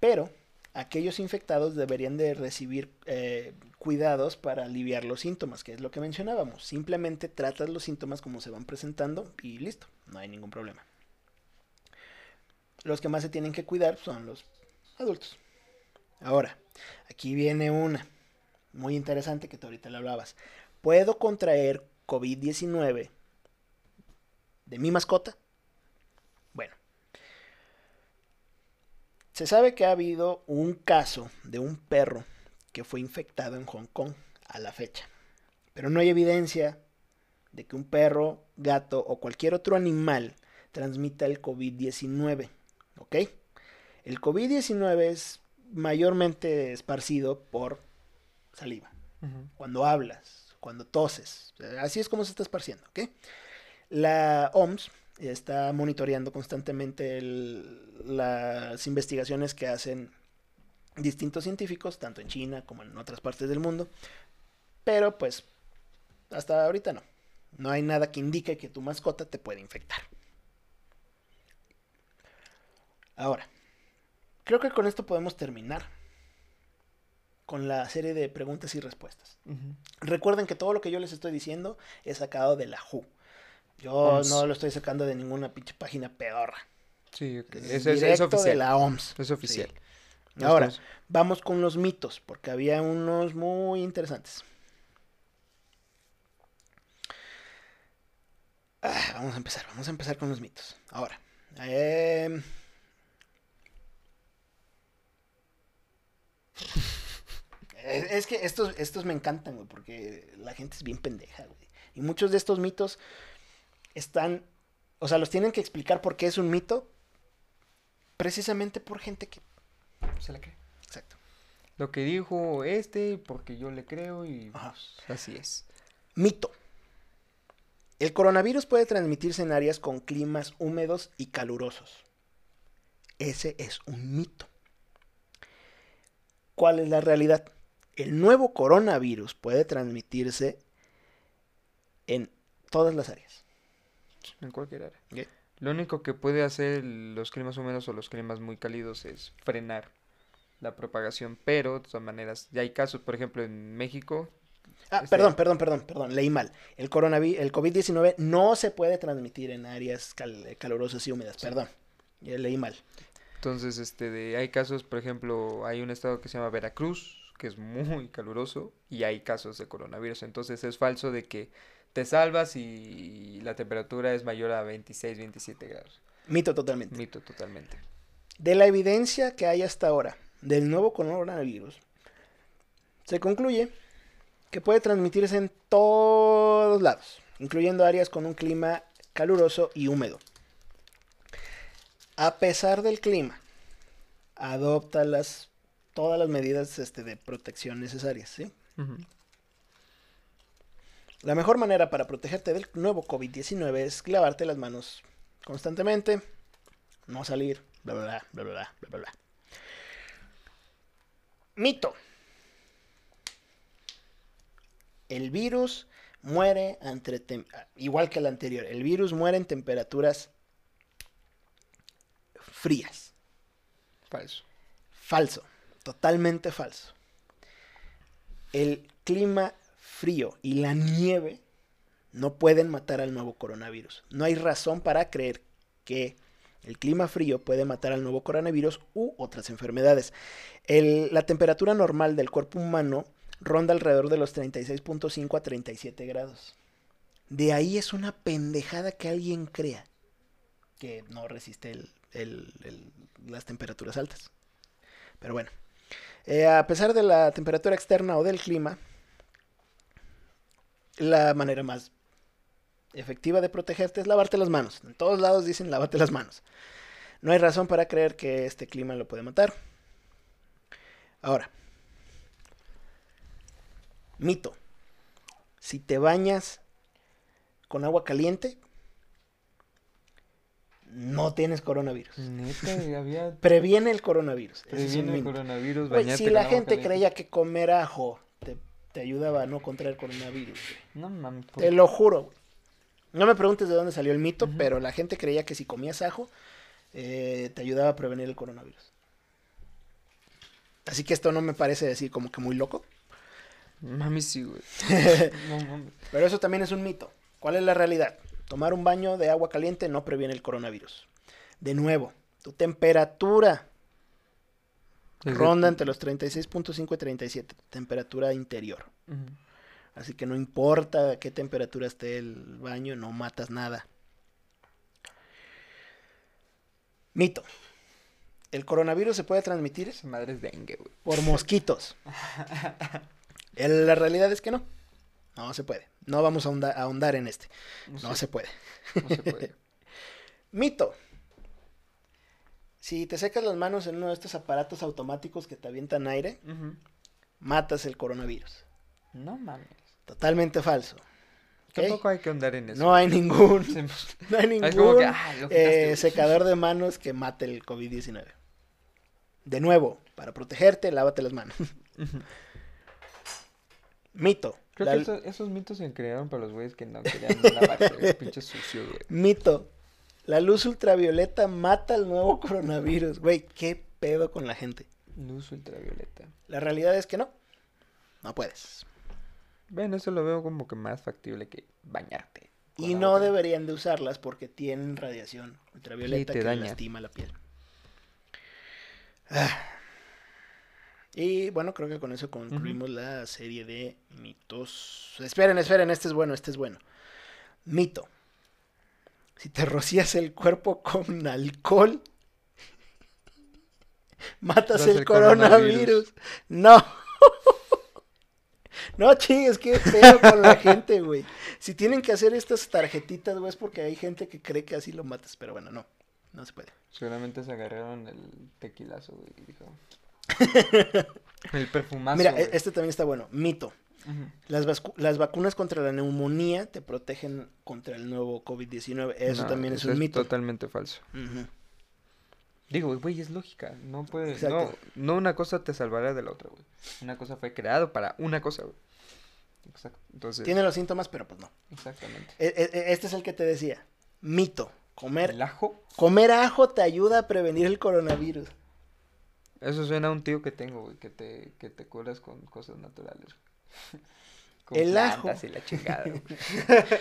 Pero aquellos infectados deberían de recibir eh, cuidados para aliviar los síntomas, que es lo que mencionábamos. Simplemente tratas los síntomas como se van presentando y listo, no hay ningún problema. Los que más se tienen que cuidar son los adultos. Ahora, aquí viene una muy interesante que tú ahorita le hablabas. ¿Puedo contraer COVID-19 de mi mascota? Bueno, se sabe que ha habido un caso de un perro que fue infectado en Hong Kong a la fecha. Pero no hay evidencia de que un perro, gato o cualquier otro animal transmita el COVID-19. ¿Ok? El COVID-19 es mayormente esparcido por saliva. Cuando hablas, cuando toses. Así es como se está esparciendo. ¿ok? La OMS está monitoreando constantemente el- las investigaciones que hacen distintos científicos, tanto en China como en otras partes del mundo. Pero pues hasta ahorita no. No hay nada que indique que tu mascota te puede infectar. Ahora, creo que con esto podemos terminar con la serie de preguntas y respuestas. Recuerden que todo lo que yo les estoy diciendo es sacado de la WHO. Yo OMS. no lo estoy sacando de ninguna pinche página pedorra. Sí, ok. Es es, oficial. de la OMS. Es oficial. Sí. Ahora, vamos con los mitos, porque había unos muy interesantes. Ah, vamos a empezar, vamos a empezar con los mitos. Ahora, em, es, es que estos, estos me encantan, güey, porque la gente es bien pendeja, güey. Y muchos de estos mitos están, o sea, los tienen que explicar por qué es un mito, precisamente por gente que se la cree. Exacto. Lo que dijo este, porque yo le creo y Ajá. pues, así es. Mito. El coronavirus puede transmitirse en áreas con climas húmedos y calurosos. Ese es un mito. ¿Cuál es la realidad? El nuevo coronavirus puede transmitirse en todas las áreas. En cualquier área. Lo único que puede hacer los climas húmedos o los climas muy cálidos es frenar la propagación, pero de todas maneras, ya hay casos, por ejemplo, en México. Ah, Este- perdón, perdón, perdón, perdón, leí mal. El, coronavi- el COVID-19 no se puede transmitir en áreas cal- calurosas y húmedas, Sí. perdón. Ya leí mal. Entonces, este, de, hay casos, por ejemplo, hay un estado que se llama Veracruz, que es muy caluroso, y hay casos de coronavirus. Entonces, es falso de que te salvas y la temperatura es mayor a 26, 27 grados. Mito totalmente. Mito totalmente. De la evidencia que hay hasta ahora del nuevo coronavirus, se concluye que puede transmitirse en todos lados, incluyendo áreas con un clima caluroso y húmedo. A pesar del clima, adopta las, todas las medidas este, de protección necesarias, ¿sí? Ujú. La mejor manera para protegerte del nuevo COVID-19 es lavarte las manos constantemente, no salir, bla, bla, bla, bla, bla, bla, bla. Mito. El virus muere entre igual que el anterior. El virus muere en temperaturas frías. Falso. Falso. Totalmente falso. El clima frío y la nieve no pueden matar al nuevo coronavirus. No hay razón para creer que el clima frío puede matar al nuevo coronavirus u otras enfermedades. La temperatura normal del cuerpo humano ronda alrededor de los 36.5 a 37 grados. De ahí es una pendejada que alguien crea que no resiste las temperaturas altas. Pero bueno, eh, a pesar de la temperatura externa o del clima, la manera más efectiva de protegerte es lavarte las manos. En todos lados dicen lávate las manos. No hay razón para creer que este clima lo puede matar. Ahora, mito. Si te bañas con agua caliente, no tienes coronavirus. Neta, había... Previene el coronavirus. Es Previene el mito. coronavirus, si la gente caliente. creía que comer ajo te, ayudaba a no contraer coronavirus, güey. No mames. por- Te lo juro, güey. No me preguntes de dónde salió el mito, pero la gente creía que si comías ajo eh, te ayudaba a prevenir el coronavirus. Así que esto no me parece decir como que muy loco. Mami, sí, güey. No mames. Pero eso también es un mito. ¿Cuál es la realidad? Tomar un baño de agua caliente no previene el coronavirus. De nuevo, tu temperatura Desde- ronda entre los 36.5 y 37, tu temperatura interior. Así que no importa a qué temperatura esté el baño, no matas nada. Mito. El coronavirus se puede transmitir madre dengue, güey. por mosquitos. El- La realidad es que no. No se puede. No vamos a ahonda- a ahondar en este. No, No se, se puede. no se puede. Mito. Si te secas las manos en uno de estos aparatos automáticos que te avientan aire, matas el coronavirus. No mames. Totalmente falso. Tampoco hay que andar en eso. No hay ningún, Se- no hay ningún que, ah, eh, secador de manos que mate el COVID-19. De nuevo, para protegerte, lávate las manos. Mito. Creo La- que eso- esos mitos se crearon para los güeyes que no querían lavarse. Pinche sucio, güey. Mito. La luz ultravioleta mata al nuevo coronavirus. Güey, qué pedo con la gente. Luz ultravioleta. La realidad es que no. No puedes. Bueno, eso lo veo como que más factible que bañarte. Y no deberían de usarlas porque tienen radiación ultravioleta Sí, que daña. lastima la piel. Ah. Y bueno, creo que con eso concluimos la serie de mitos. Esperen, esperen, este es bueno, este es bueno. Mito. Si te rocías el cuerpo con alcohol, matas el, el coronavirus. No. No chingues, qué pedo con la gente, güey. Si tienen que hacer estas tarjetitas, güey, es porque hay gente que cree que así lo matas. Pero bueno, no. No se puede. Seguramente se agarraron el tequilazo, güey. dijo. el perfumazo. Mira, güey. e- este también está bueno. Mito. Las, las vacunas contra la neumonía te protegen contra el nuevo COVID-19. Eso No, también es un mito. totalmente falso. Ujú. Digo, güey, es lógica. No puede. No, no una cosa te salvará de la otra, güey. Una cosa fue creado para una cosa, güey. Exacto. Entonces. Tiene los síntomas, pero pues no. Exactamente. E- e- Este es el que te decía. Mito. Comer, El ajo. comer ajo te ayuda a prevenir el coronavirus. Eso suena a un tío que tengo, güey, que te, que te curas con cosas naturales. Con El ajo. plantas y la chingada, güey.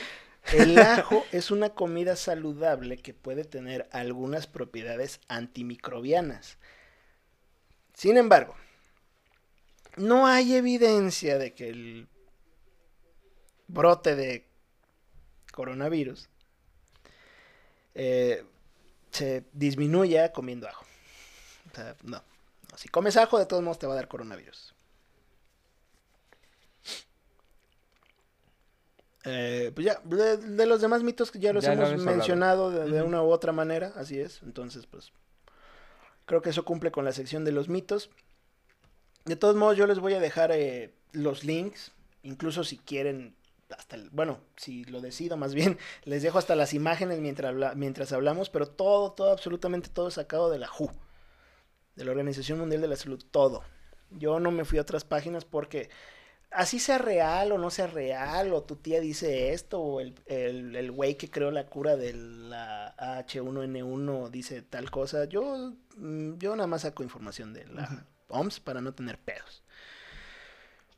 El ajo es una comida saludable que puede tener algunas propiedades antimicrobianas. Sin embargo, no hay evidencia de que el brote de coronavirus eh, se disminuya comiendo ajo. O sea, no. Si comes ajo, de todos modos te va a dar coronavirus. Eh, pues ya, de, de los demás mitos que ya los Ya hemos mencionado de, una u otra manera, así es. Entonces, pues, creo que eso cumple con la sección de los mitos. De todos modos, yo les voy a dejar eh, los links, incluso si quieren, hasta el- bueno, si lo decido más bien, les dejo hasta las imágenes mientras, habla- mientras hablamos, pero todo, todo, absolutamente todo sacado de la WHO, de la Organización Mundial de la Salud, todo. Yo no me fui a otras páginas porque así sea real o no sea real, o tu tía dice esto, o el, el, el güey que creó la cura de la H1N1 dice tal cosa, yo, mm, yo nada más saco información de la Ujú. OMS para no tener pedos.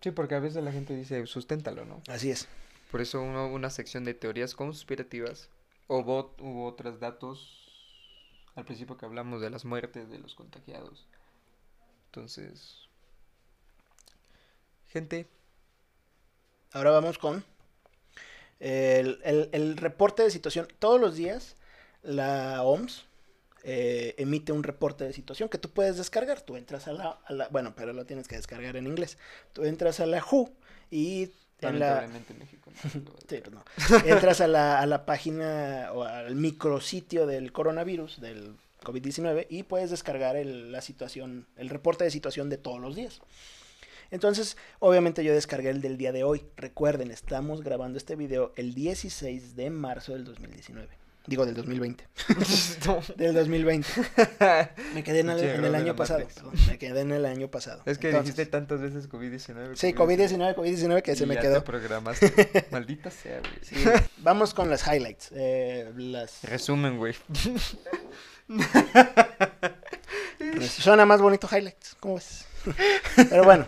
Sí, porque a veces la gente dice, susténtalo, ¿no? Así es. Por eso uno- una sección de teorías conspirativas o bot, hubo otros datos al principio que hablamos de las muertes de los contagiados. Entonces, gente, Ahora vamos con el, el- el reporte de situación. Todos los días la OMS eh, emite un reporte de situación que tú puedes descargar. Tú entras a la, a la- Bueno, pero lo tienes que descargar en inglés. Tú entras a la WHO y en la... en México. no, lo- Sí, pues no. Entras a la, a la página o al micrositio del coronavirus, del COVID-19, y puedes descargar el, la situación, el reporte de situación de todos los días. Entonces, obviamente yo descargué el del día de hoy. Recuerden, estamos grabando este video el 16 de marzo del 2019. Digo, del 2020. No. Del 2020. Me quedé en el, en año pasado. Perdón, me quedé en el año pasado. Es que Entonces, dijiste tantas veces COVID-19. Sí, COVID-19, COVID-19 que se y me ya quedó. te programaste. Maldita sea, güey. Sí, Vamos con las highlights. eh, las... Resumen, güey. Suena más bonito highlights, ¿cómo ves? Pero bueno,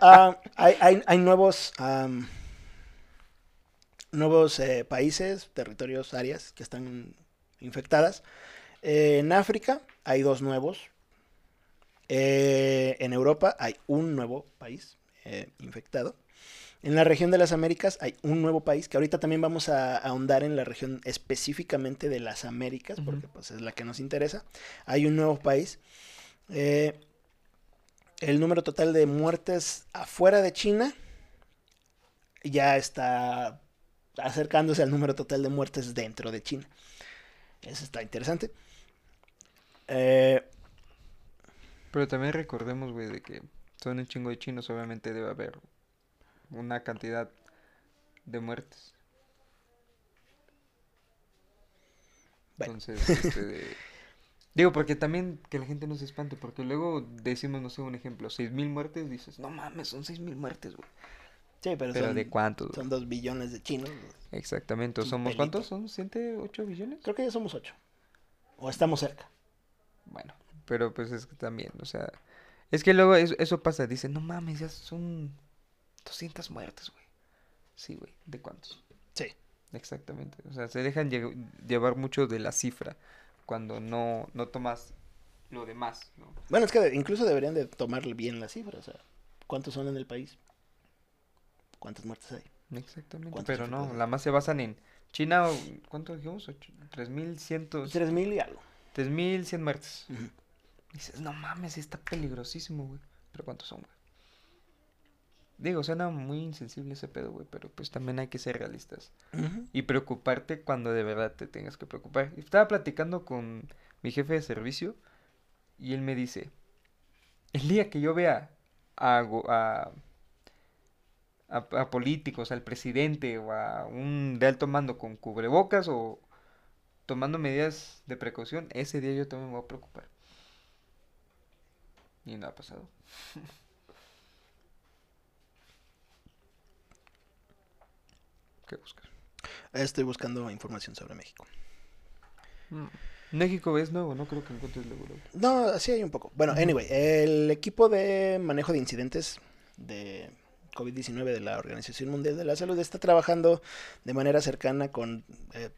ah, hay, hay- hay nuevos, nuevos eh, países, territorios, áreas que están infectadas. Eh, en África hay dos nuevos. Eh, en Europa hay un nuevo país infectado. En la región de las Américas hay un nuevo país, que ahorita también vamos a ahondar en la región específicamente de las Américas, porque pues es la que nos interesa. Hay un nuevo país. Eh, el número total de muertes afuera de China ya está acercándose al número total de muertes dentro de China. Eso está interesante. Eh, Pero también recordemos, güey, de que son un chingo de chinos, obviamente debe haber una cantidad de muertes. Bueno. Entonces, este, de- digo, porque también que la gente no se espante, porque luego decimos, no sé, un ejemplo, seis mil muertes, dices, no mames, son seis mil muertes, güey. sí, pero, Pero son, ¿de cuántos? son dos billones de chinos. Exactamente, un ¿somos cuántos? ¿Son siete, ocho billones? Creo que ya somos ocho. O estamos cerca. Bueno, pero pues es que también, o sea, es que luego eso, eso pasa, dicen, no mames, ya son 200 muertes, güey. Sí, güey, ¿de cuántos? Sí. Exactamente, o sea, se dejan lle- llevar mucho de la cifra cuando no, no tomas lo demás, ¿no? Bueno, es que incluso deberían de tomarle bien la cifra. O sea, ¿cuántos son en el país? ¿Cuántas muertes hay? Exactamente, ¿Cuántos pero no, la más se basan en China, ¿cuánto dijimos? Ocho- 3.100, Tres mil y algo. 3.100 muertes. Ujú. Dices, no mames, está peligrosísimo, güey. Pero ¿cuántos son, güey? Digo, suena muy insensible ese pedo, güey, pero pues también hay que ser realistas. Y preocuparte cuando de verdad te tengas que preocupar. Estaba platicando con mi jefe de servicio y él me dice, el día que yo vea a, a, a, a políticos, al presidente o a un de alto mando con cubrebocas o tomando medidas de precaución, ese día yo también me voy a preocupar. Y no ha pasado. ¿Qué buscas? Estoy buscando información sobre México. Mm. México es nuevo, no creo que encuentres luego. No, así hay un poco. Bueno, anyway, el equipo de manejo de incidentes de COVID-19 de la Organización Mundial de la Salud está trabajando de manera cercana con, eh,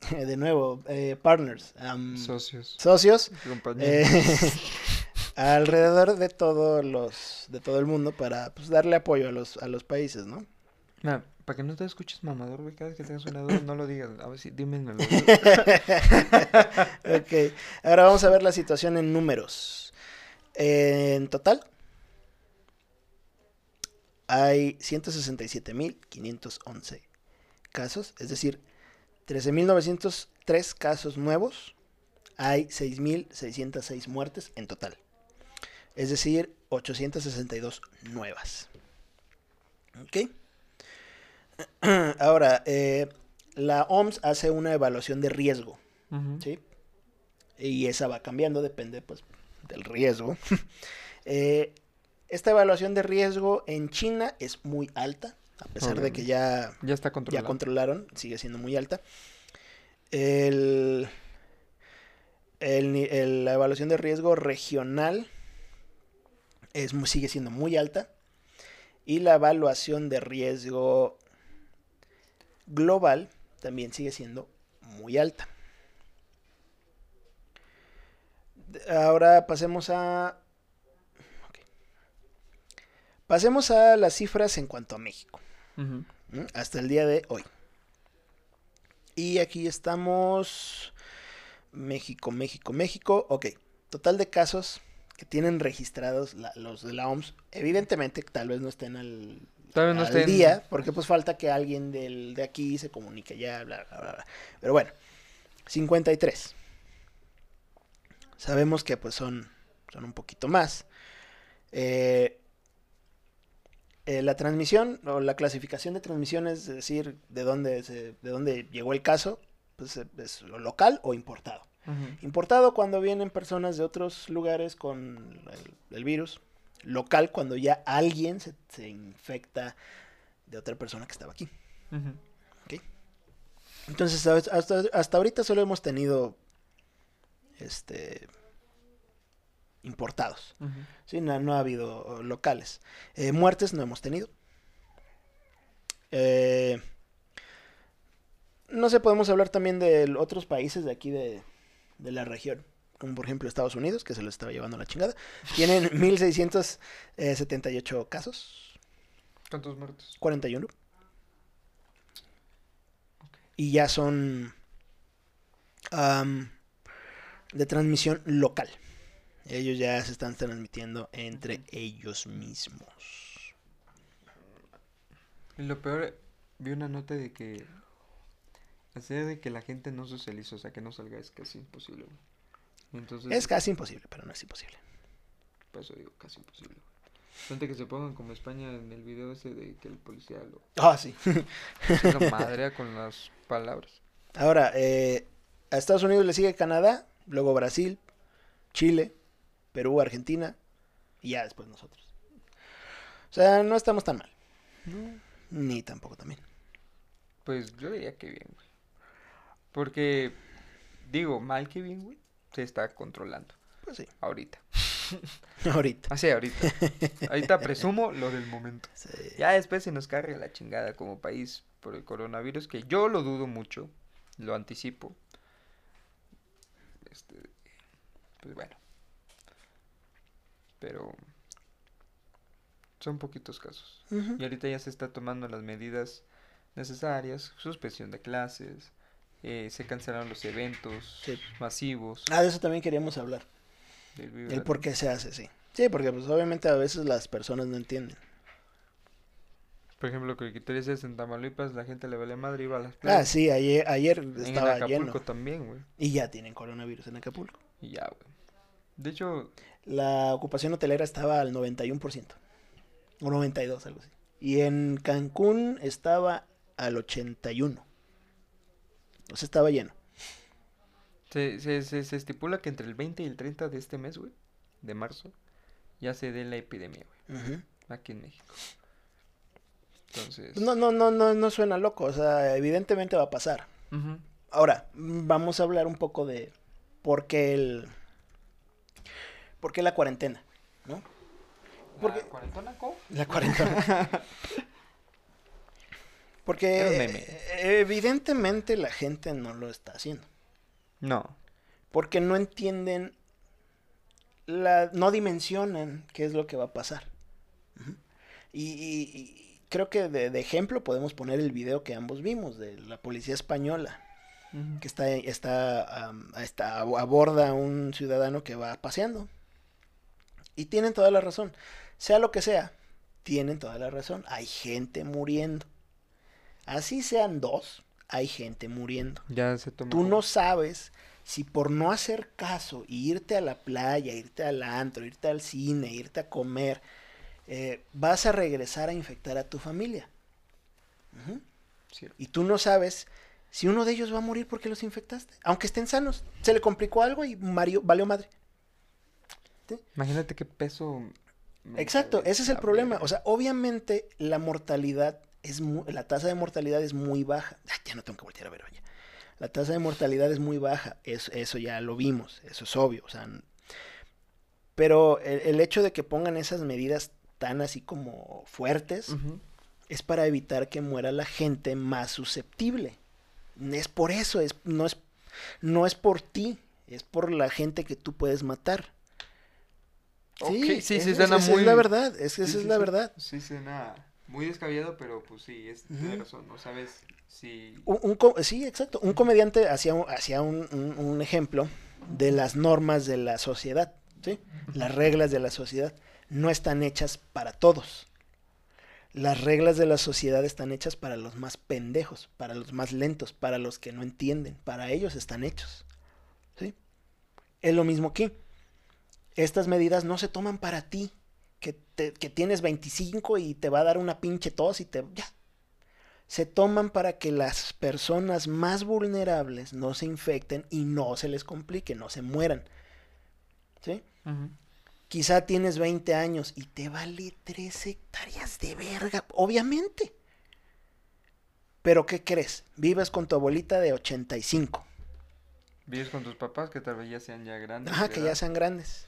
de nuevo, eh, partners, Socios, socios, compañeros. eh, alrededor de todos los, de todo el mundo para pues, darle apoyo a los, a los países, ¿no? Mira, para que no te escuches mamador, güey, cada vez que tengas una duda, no lo digas. A ver si, dímelo. ok, ahora vamos a ver la situación en números. En total, hay 167.511 casos, es decir, 13.903 casos nuevos, hay 6.606 muertes en total, es decir, 862 nuevas. ¿Ok? Ahora, eh, la OMS hace una evaluación de riesgo. ¿sí? Y esa va cambiando, depende pues del riesgo. Eh, esta evaluación de riesgo en China es muy alta, a pesar de que ya, Ya está ya controlaron, sigue siendo muy alta. El, el- la evaluación de riesgo regional es, sigue siendo muy alta. Y la evaluación de riesgo global también sigue siendo muy alta. Ahora pasemos a... Pasemos a las cifras en cuanto a México. Hasta el día de hoy. Y aquí estamos. México, México, México. Ok. Total de casos que tienen registrados la- los de la OMS. Evidentemente, tal vez no estén al, no estén- día, porque pues falta que alguien del, de aquí se comunique ya, bla, bla, bla, bla. Pero bueno, 53. Sabemos que pues son, son un poquito más. Eh, eh, la transmisión o la clasificación de transmisiones, es decir, de dónde, se, de dónde llegó el caso, pues es lo local o importado. Importado cuando vienen personas de otros lugares con el, el virus. Local cuando ya alguien se, se infecta de otra persona que estaba aquí. Ujú. Entonces, hasta, hasta- ahorita solo hemos tenido este importados. Sí, no, no ha habido locales. Eh, muertes no hemos tenido. Eh, no sé, podemos hablar también de otros países de aquí de, de la región. Como por ejemplo Estados Unidos, que se lo estaba llevando la chingada. Tienen 1678 casos. ¿Cuántos muertos? 41. Y ya son de transmisión local. Ellos ya se están transmitiendo entre ellos mismos. Y lo peor, vi una nota de que hacer de que la gente no socialice, o sea, que no salga es casi imposible. güey. Entonces, Es casi imposible, pero no es imposible. por eso digo casi imposible. güey. Gente que se pongan como España en el video ese de que el policía lo, Ah, sí. se lo madrea con las palabras. Ahora, eh, a Estados Unidos le sigue Canadá, luego Brasil, Chile, Perú, Argentina y ya después nosotros. O sea, no estamos tan mal. Ni tampoco también. Pues yo diría que bien, güey. Porque, digo, mal que bien, güey, se está controlando Pues sí, ahorita. ahorita. Así, ahorita. Ahorita presumo lo del momento. Sí. Ya después se nos carga la chingada como país por el coronavirus, que yo lo dudo mucho, lo anticipo. Este, pues bueno. Pero son poquitos casos. Y ahorita ya se está tomando las medidas necesarias, suspensión de clases, eh, se cancelaron los eventos Sí. masivos Ah, de eso también queríamos hablar. del. El por qué se hace, sí. Sí, porque pues obviamente a veces las personas no entienden. Por ejemplo, que tú dices en Tamaulipas, la gente le vale madre, iba a las Ah, playas. sí, ayer, ayer En estaba Acapulco lleno. también, güey. Y ya tienen coronavirus en Acapulco. Y ya, güey. De hecho, La ocupación hotelera estaba al 91%. O 92, algo así. Y en Cancún estaba al 81. O sea, estaba lleno. se, se, se, se estipula que entre el 20 y el 30 de este mes, güey, de marzo, ya se dé la epidemia, güey, Ujú. aquí en México. Entonces, No, no, no, no, no suena loco. O sea, evidentemente va a pasar. ujú, Ahora, vamos a hablar un poco de por qué el. ¿Por qué la cuarentena? ¿No? Porque- ¿La cuarentona, cómo? La cuarentena. Porque evidentemente la gente no lo está haciendo. No, Porque no entienden, la, no dimensionan qué es lo que va a pasar. Y, y- y creo que de, de ejemplo podemos poner el video que ambos vimos de la policía española, que está, está, am, está aborda a un ciudadano que va paseando. Y tienen toda la razón. Sea lo que sea, tienen toda la razón. Hay gente muriendo. Así sean dos, hay gente muriendo. Ya se toma. Tú no sabes si por no hacer caso y irte a la playa, irte al antro, irte al cine, irte a comer, eh, vas a regresar a infectar a tu familia. Sí. Y tú no sabes si uno de ellos va a morir porque los infectaste. Aunque estén sanos. Se le complicó algo y Mario valió madre. Imagínate qué peso. Exacto, ese es el problema. O sea, obviamente la mortalidad es mu- la tasa de mortalidad es muy baja. Ay, ya no tengo que voltear a ver, vaya. La tasa de mortalidad es muy baja. Eso, eso ya lo vimos, eso es obvio. O sea, pero el, el hecho de que pongan esas medidas tan así como fuertes es para evitar que muera la gente más susceptible. Es por eso, es, no, es, no es por ti, es por la gente que tú puedes matar. Ok, sí, sí, es- suena muy- es la verdad, es que Sí, esa es sí, la sí. verdad. Sí, suena muy descabellado, pero pues sí, es, razón. No sabes si. Un, un co- sí, exacto. Un comediante hacía, un, hacía un, ejemplo de las normas de la sociedad, ¿sí? Las reglas de la sociedad no están hechas para todos. Las reglas de la sociedad están hechas para los más pendejos, para los más lentos, para los que no entienden. Para ellos están hechos. ¿sí? Es lo mismo aquí. Estas medidas no se toman para ti, te- que tienes 25 y te va a dar una pinche tos y te... Ya, se toman para que las personas más vulnerables no se infecten y no se les complique, no se mueran. ¿Sí? Quizá tienes 20 años y te vale 3 hectáreas de verga, obviamente. Pero ¿qué crees? Vives con tu abuelita de 85. Vives con tus papás que tal vez ya sean ya grandes. Ajá, que edad. ya sean grandes.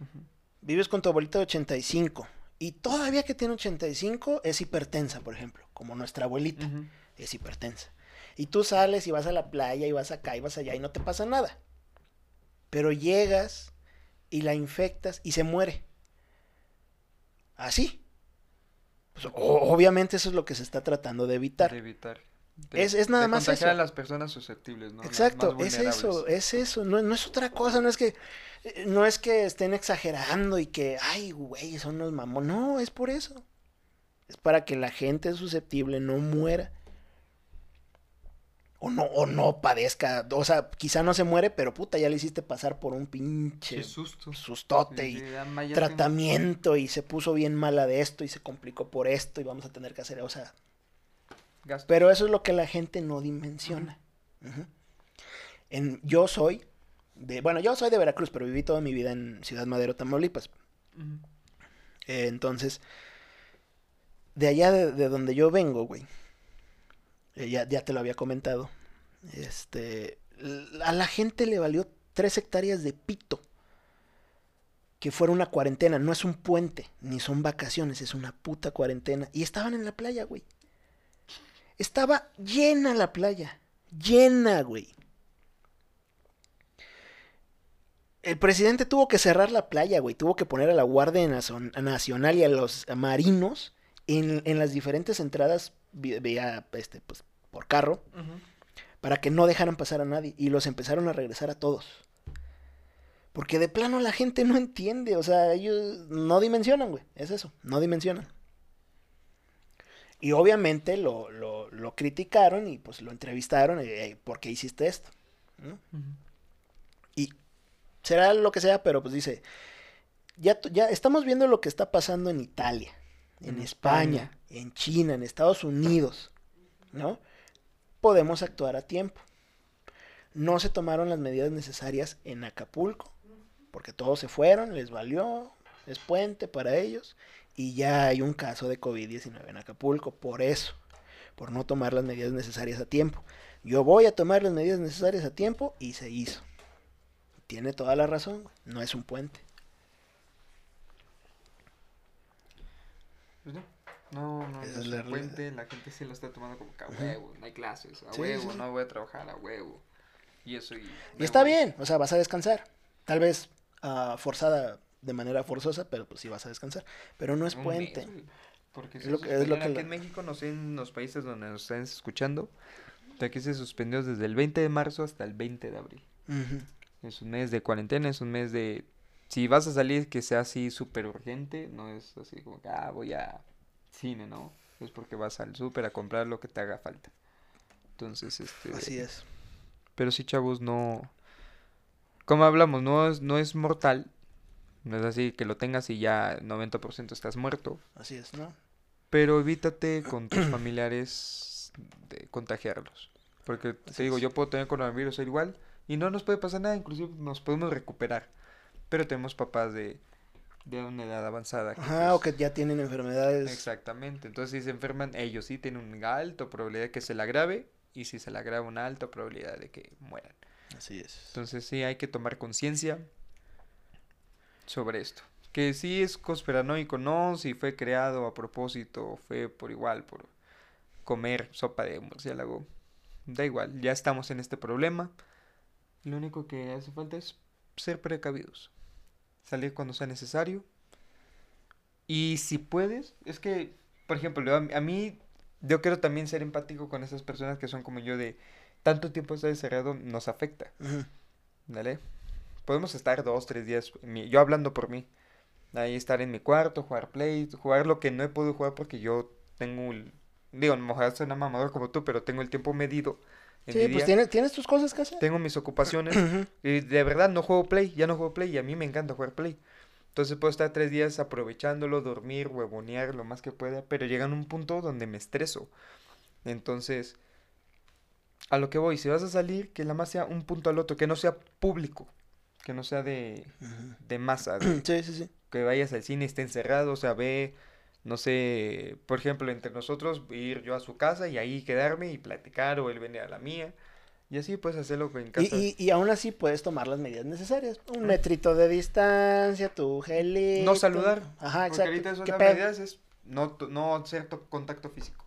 Ujú. Vives con tu abuelita de 85. Y todavía que tiene 85 es hipertensa, por ejemplo, como nuestra abuelita. Es hipertensa. Y tú sales y vas a la playa y vas acá y vas allá y no te pasa nada. Pero llegas y la infectas y se muere. Así. Pues, obviamente eso es lo que se está tratando de evitar. De evitar. Es- es nada de más eso. a las personas susceptibles, ¿no? Exacto, es eso, es eso, no, no es otra cosa, no es que eh, no es que estén exagerando y que, ay, güey, son los mamón, no, es por eso. Es para que la gente susceptible no muera. O no, o no padezca, o sea, quizá no se muere, pero puta, ya le hiciste pasar por un pinche Qué susto. sustote Sí, y tratamiento y se puso bien mala de esto y se complicó por esto y vamos a tener que hacer, o sea, pero eso es lo que la gente no dimensiona. En, yo soy de, bueno, yo soy de Veracruz, pero viví toda mi vida en Ciudad Madero, Tamaulipas. Eh, entonces, de allá de, de donde yo vengo, güey, eh, ya, ya te lo había comentado, este, a la gente le valió tres hectáreas de pito que fuera una cuarentena, no es un puente, ni son vacaciones, es una puta cuarentena. Y estaban en la playa, güey. Estaba llena la playa, llena, güey. El presidente tuvo que cerrar la playa, güey. Tuvo que poner a la Guardia Nacional y a los marinos en, en las diferentes entradas vía, este, pues, por carro para que no dejaran pasar a nadie. Y los empezaron a regresar a todos. Porque de plano la gente no entiende. O sea, ellos no dimensionan, güey. Es eso, no dimensionan. Y obviamente lo, lo, lo criticaron y pues lo entrevistaron. eh, ¿Por qué hiciste esto? Y será lo que sea, pero pues dice, ya, ya estamos viendo lo que está pasando en Italia, en, En España, en China, en Estados Unidos, ¿no? Podemos actuar a tiempo. No se tomaron las medidas necesarias en Acapulco, porque todos se fueron, les valió, es puente para ellos, y ya hay un caso de COVID-19 en Acapulco, por eso, por no tomar las medidas necesarias a tiempo. Yo voy a tomar las medidas necesarias a tiempo y se hizo. Tiene toda la razón, no es un puente. Pues no. No, no, Esa no es es la puente, la gente se lo está tomando como que a huevo, no hay clases, a Sí, huevo, sí. no voy a trabajar a huevo. Y eso y... Y está bien, o sea, vas a descansar. Tal vez ah, forzada de manera forzosa, pero pues sí vas a descansar. Pero no es Un puente. porque Es lo que- es lo que aquí la- en México, no sé, en los países donde nos estén escuchando, de aquí se suspendió desde el 20 de marzo hasta el 20 de abril. Es un mes de cuarentena, es un mes de si vas a salir que sea así súper urgente, no es así como que, ah, voy a cine, ¿no? Es porque vas al súper a comprar lo que te haga falta. Entonces, este... Así es. Pero sí, chavos, no... Como hablamos, no es, no es mortal. No es así que lo tengas y ya 90% estás muerto. Así es, ¿no? Pero evítate con tus familiares de contagiarlos. Porque te digo, yo puedo tener coronavirus igual y no nos puede pasar nada, inclusive nos podemos recuperar. Pero tenemos papás de, de una edad avanzada. Ajá, o que ya tienen enfermedades. Exactamente. Entonces, si se enferman, ellos sí tienen una alta probabilidad de que se la agrave. Y si se la agrava, una alta probabilidad de que mueran. Así es. Entonces, sí, hay que tomar conciencia sobre esto. Que sí es conspiranoico, no, si fue creado a propósito, fue por igual, por comer sopa de murciélago. Da igual, ya estamos en este problema. Lo único que hace falta es ser precavidos. Salir cuando sea necesario. Y si puedes, es que, por ejemplo, a, mí, yo quiero también ser empático con esas personas que son como yo de tanto tiempo estar encerrado nos afecta. ¿Vale? Podemos estar dos, tres días, yo hablando por mí. Ahí estar en mi cuarto, jugar play, jugar lo que no he podido jugar porque yo tengo, digo, mejor soy una mamador como tú, pero tengo el tiempo medido. sí, pues tienes, tienes tus cosas que hacer. Tengo mis ocupaciones y de verdad no juego play, ya no juego play y a mí me encanta jugar play. Entonces puedo estar tres días aprovechándolo, dormir, huevonear lo más que pueda, pero llega un punto donde me estreso. Entonces, a lo que voy, si vas a salir, que la más sea un punto al otro, que no sea público, que no sea de, de masa. sí, sí, sí que vayas al cine esté encerrado, o sea, ve, no sé, por ejemplo, entre nosotros, ir yo a su casa y ahí quedarme y platicar, o él venir a la mía. Y así puedes hacerlo en casa. Y, y, aún así puedes tomar las medidas necesarias. Un metrito de distancia, tu gelito. No saludar. Ajá, exacto. Porque ahorita las medidas es no, no cierto contacto físico.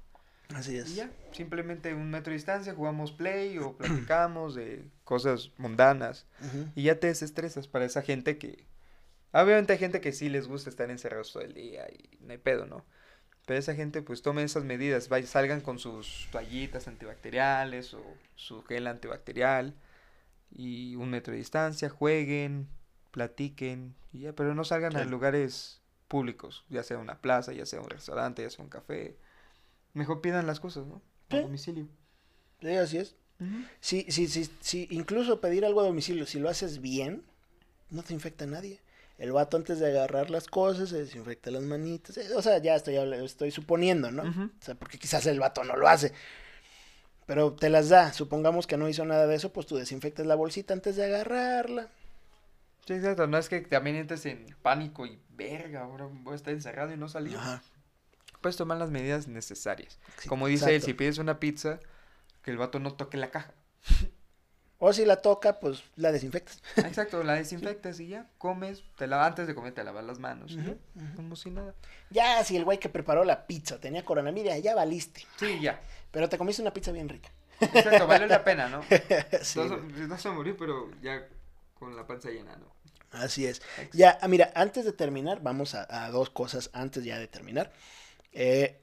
Así es. Y ya, simplemente un metro de distancia, jugamos play o platicamos de cosas mundanas. Y ya te desestresas para esa gente que Obviamente hay gente que sí les gusta estar encerrados todo el día y no hay pedo, ¿no? Pero esa gente pues tome esas medidas, vaya, salgan con sus toallitas antibacteriales o su gel antibacterial y un metro de distancia, jueguen, platiquen, y ya, pero no salgan a lugares públicos, ya sea una plaza, ya sea un restaurante, ya sea un café. Mejor pidan las cosas, ¿no? A domicilio. Sí, así es. sí, sí, sí, sí, incluso pedir algo a domicilio, si lo haces bien, no te infecta a nadie. El vato antes de agarrar las cosas se desinfecta las manitas. O sea, ya estoy, estoy suponiendo, ¿no? O sea, porque quizás el vato no lo hace. Pero te las da. Supongamos que no hizo nada de eso, pues tú desinfectas la bolsita antes de agarrarla. Sí, exacto. No es que también entres en pánico y verga, ahora voy a estar encerrado y no salir. Ajá. Puedes tomar las medidas necesarias. Como dice él, si pides una pizza, que el vato no toque la caja. O si la toca, pues la desinfectas. Exacto, la desinfectas y ya comes, te la, antes de comer te lavas las manos, como si nada. Ya, si el güey que preparó la pizza tenía coronavirus, ya valiste. Sí, ya. Pero te comiste una pizza bien rica. Exacto, vale la pena, ¿no? sí, no, se morir, pero ya con la panza llena, ¿no? Así es. Ya, ah, mira, antes de terminar, vamos a, a dos cosas antes ya de terminar. Eh,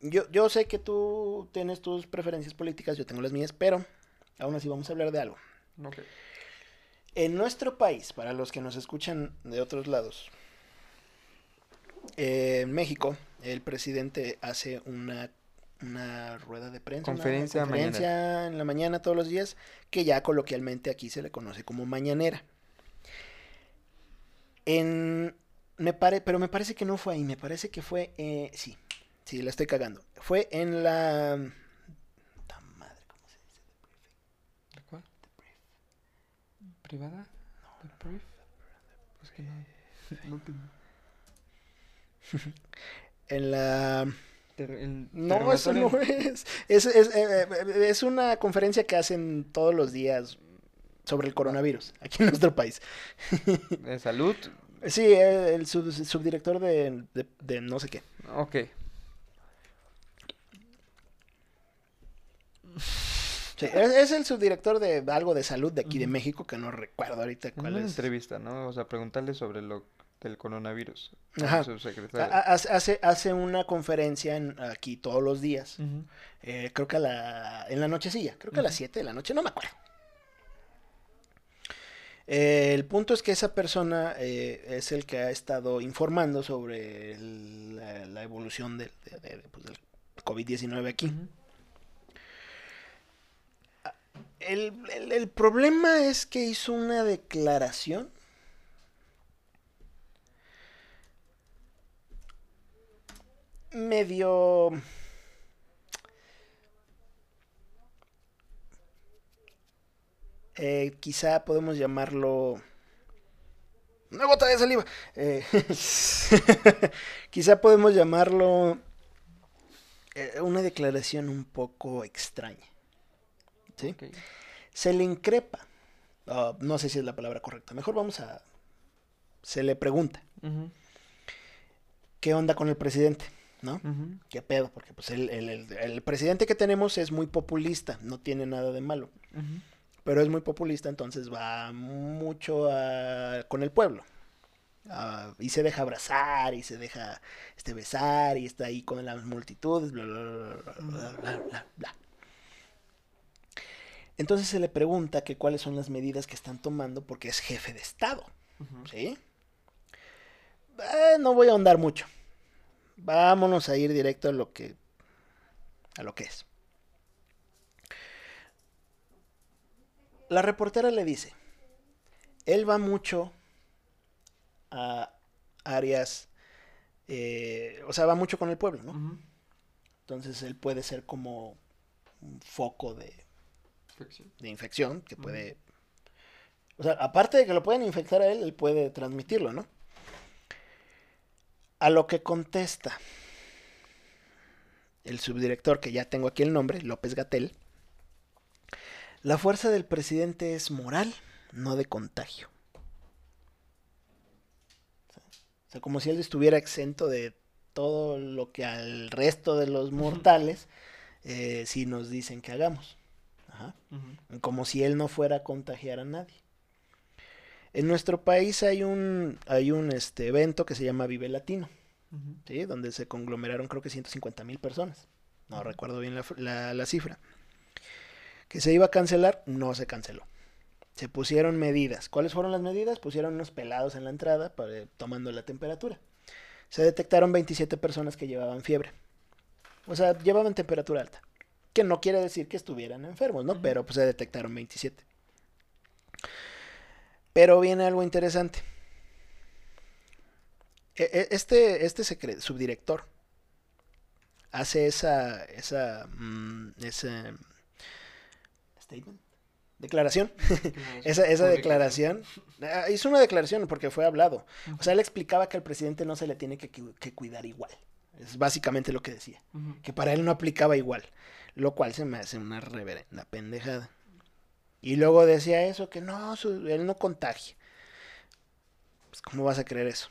yo, yo sé que tú tienes tus preferencias políticas, yo tengo las mías, pero Aún así, vamos a hablar de algo. En nuestro país, para los que nos escuchan de otros lados, en México, el presidente hace una, rueda de prensa, conferencia, una conferencia en la mañana todos los días, que ya coloquialmente aquí se le conoce como mañanera. En, me pare, pero me parece que no fue ahí, me parece que fue, eh, sí, sí, la estoy cagando. Fue en la privada? No. Pues que no. en la. no, eso no es. Es, es, eh, eh, es, una conferencia que hacen todos los días sobre el coronavirus aquí en nuestro país. ¿De salud? Sí, el, subdirector de, de, de, no sé qué. Ok. es, el subdirector de algo de salud de aquí de México, que no recuerdo ahorita cuál Una es. entrevista, ¿no? O sea, preguntarle sobre lo del coronavirus. Ajá. Hace, hace una conferencia aquí todos los días. Eh, creo que a la, en la nochecilla, creo que a las 7 de la noche, no me acuerdo. Eh, el punto es que esa persona eh, es el que ha estado informando sobre el- la, la evolución del, de- de- pues, del COVID-19 aquí. El, el- el problema es que hizo una declaración medio... eh, quizá podemos llamarlo... Una gota de saliva. Eh, quizá podemos llamarlo eh, una declaración un poco extraña. ¿Sí? Se le increpa. ah, no sé si es la palabra correcta. Mejor vamos a. Se le pregunta, ¿qué onda con el presidente? ¿No? ¿Qué pedo? Porque pues el, el- el- el presidente que tenemos es muy populista, no tiene nada de malo. ujú pero es muy populista, entonces va mucho ah, con el pueblo. Ah, y se deja abrazar y se deja este, besar y está ahí con las multitudes, bla, bla, bla, bla, Entonces se le pregunta que cuáles son las medidas que están tomando porque es jefe de Estado, ¿sí? Eh, no voy a ahondar mucho. Vámonos a ir directo a lo que a lo que es. La reportera le dice, él va mucho a áreas, eh, o sea, va mucho con el pueblo, ¿no? Entonces él puede ser como un foco de, Infección. de infección que puede... O sea, aparte de que lo pueden infectar a él, él puede transmitirlo, ¿no? A lo que contesta el subdirector, que ya tengo aquí el nombre, López Gatel, la fuerza del presidente es moral, no de contagio. O sea, como si él estuviera exento de todo lo que al resto de los mortales eh, sí nos dicen que hagamos. Ajá como si él no fuera a contagiar a nadie. En nuestro país hay un, hay un este, evento que se llama Vive Latino. ¿sí? donde se conglomeraron creo que 150 mil personas. No recuerdo bien la- la cifra. Que se iba a cancelar, no se canceló. Se pusieron medidas. ¿Cuáles fueron las medidas? Pusieron unos pelados en la entrada para, tomando la temperatura. Se detectaron 27 personas que llevaban fiebre. O sea, llevaban temperatura alta. Que no quiere decir que estuvieran enfermos, ¿no? Pero pues se detectaron 27. Pero viene algo interesante. E- e- Este, este subdirector hace esa, esa, mm, ese statement, declaración, esa, esa declaración, ah, hizo una declaración porque fue hablado. O sea, él explicaba que al presidente no se le tiene que, que cuidar igual. Es básicamente lo que decía. Que para él no aplicaba igual. Lo cual se me hace una reverenda pendejada. Y luego decía eso, que no, su- él no contagia. Pues, ¿cómo vas a creer eso?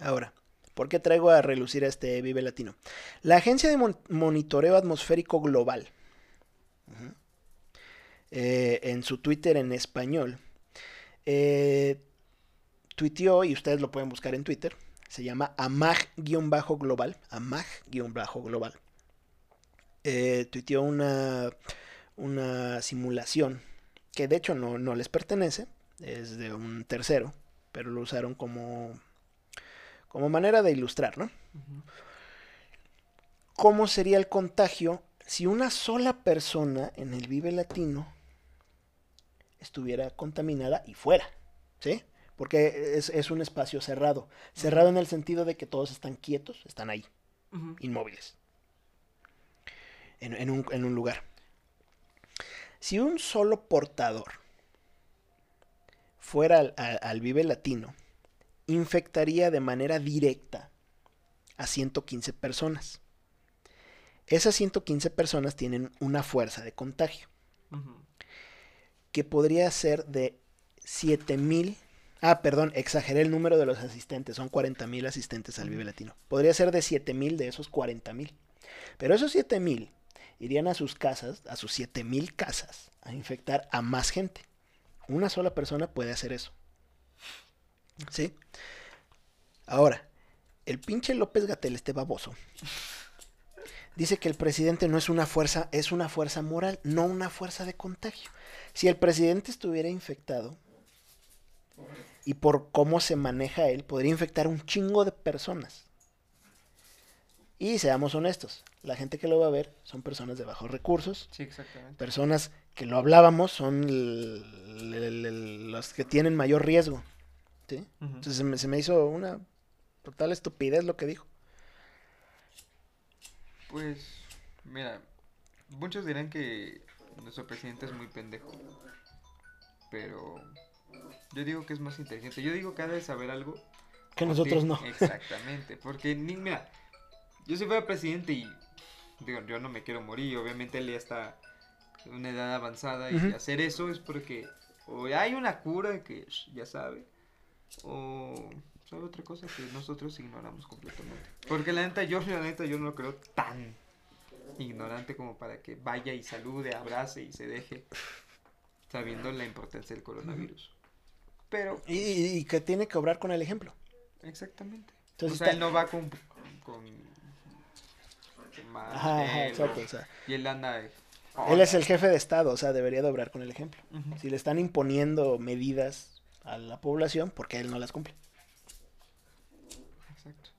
Ahora, ¿por qué traigo a relucir a este Vive Latino? La Agencia de Mon- Monitoreo Atmosférico Global, eh, en su Twitter en español, eh, tuiteó, y ustedes lo pueden buscar en Twitter, se llama amag-global, amag-global. Eh, tuiteó una, una simulación que de hecho no, no les pertenece, es de un tercero, pero lo usaron como, como manera de ilustrar, ¿no? ¿Cómo sería el contagio si una sola persona en el Vive Latino estuviera contaminada y fuera? ¿Sí? Porque es, es un espacio cerrado. Cerrado en el sentido de que todos están quietos, están ahí, inmóviles. En, en un, en un lugar. Si un solo portador fuera al, al- al Vive Latino, infectaría de manera directa a 115 personas. Esas 115 personas tienen una fuerza de contagio que podría ser de 7000. Ah, perdón, exageré el número de los asistentes, son 40.000 asistentes al Vive Latino. Podría ser de 7000 de esos 40.000. Pero esos 7000 irían a sus casas, a sus 7000 casas, a infectar a más gente. Una sola persona puede hacer eso. ¿Sí? Ahora, el pinche López Gatel, este baboso, dice que el presidente no es una fuerza, es una fuerza moral, no una fuerza de contagio. Si el presidente estuviera infectado y por cómo se maneja él, podría infectar un chingo de personas. Y seamos honestos, la gente que lo va a ver son personas de bajos recursos, Sí, exactamente. personas que lo hablábamos son l- l- l- los que tienen mayor riesgo. Entonces se me, se me hizo una total estupidez lo que dijo. Pues, mira, muchos dirán que nuestro presidente es muy pendejo. Pero yo digo que es más inteligente. Yo digo que ha de saber algo. Que nosotros no. Exactamente. Porque, ni, mira, yo si fuera presidente y digo, yo no me quiero morir. Obviamente él ya está en una edad avanzada y hacer eso es porque o hay una cura que ya sabe. O sabe otra cosa que nosotros ignoramos completamente. Porque la neta, yo la neta, yo no lo creo tan ignorante como para que vaya y salude, abrace y se deje sabiendo la importancia del coronavirus. Pero, Y, y- y que tiene que obrar con el ejemplo. exactamente. Entonces o sea, está- él no va con... con, con Ajá, exacto. o- sea, y él anda... de, él es el jefe de Estado, o sea, debería de obrar con el ejemplo. Ujú. Si le están imponiendo medidas a la población, porque él no las cumple. Exacto.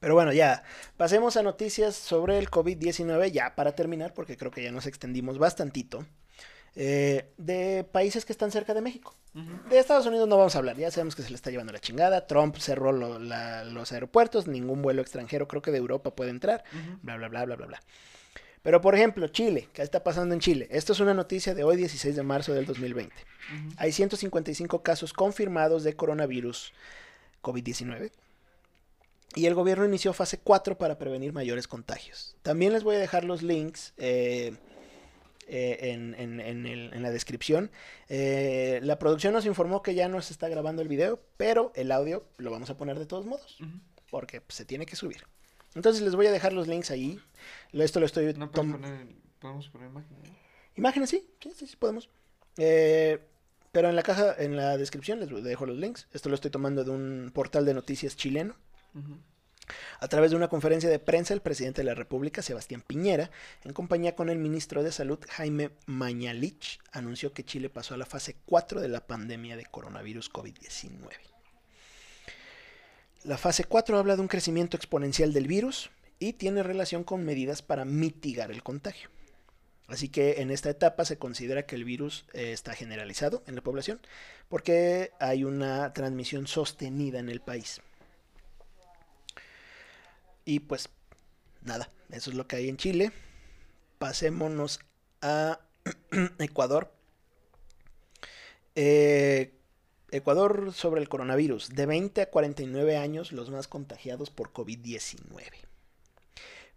Pero bueno, ya, pasemos a noticias sobre el COVID-19, ya para terminar, porque creo que ya nos extendimos bastantito, eh, de países que están cerca de México. De Estados Unidos no vamos a hablar, ya sabemos que se le está llevando la chingada, Trump cerró lo- la- los aeropuertos, ningún vuelo extranjero creo que de Europa puede entrar, bla, bla, bla, bla, bla, bla. Pero por ejemplo, Chile, ¿qué está pasando en Chile? Esto es una noticia de hoy, 16 de marzo del 2020. Ujú. Hay 155 casos confirmados de coronavirus COVID-19. Y el gobierno inició fase 4 para prevenir mayores contagios. También les voy a dejar los links eh, eh, en, en- en el- en la descripción. Eh, la producción nos informó que ya no se está grabando el video, pero el audio lo vamos a poner de todos modos, porque pues, se tiene que subir. Entonces les voy a dejar los links ahí. Esto lo estoy... No poner, podemos poner imágenes. Imágenes, sí, sí, sí, sí podemos. Pero en la caja, en la descripción les dejo los links. Esto lo estoy tomando de un portal de noticias chileno. A través de una conferencia de prensa, el presidente de la República, Sebastián Piñera, en compañía con el ministro de Salud, Jaime Mañalich, anunció que Chile pasó a la fase 4 de la pandemia de coronavirus COVID-19. La fase 4 habla de un crecimiento exponencial del virus y tiene relación con medidas para mitigar el contagio. Así que en esta etapa se considera que el virus eh, está generalizado en la población porque hay una transmisión sostenida en el país. Y pues nada, eso es lo que hay en Chile. Pasémonos a Ecuador. Eh, Ecuador sobre el coronavirus. De 20 a 49 años los más contagiados por COVID-19.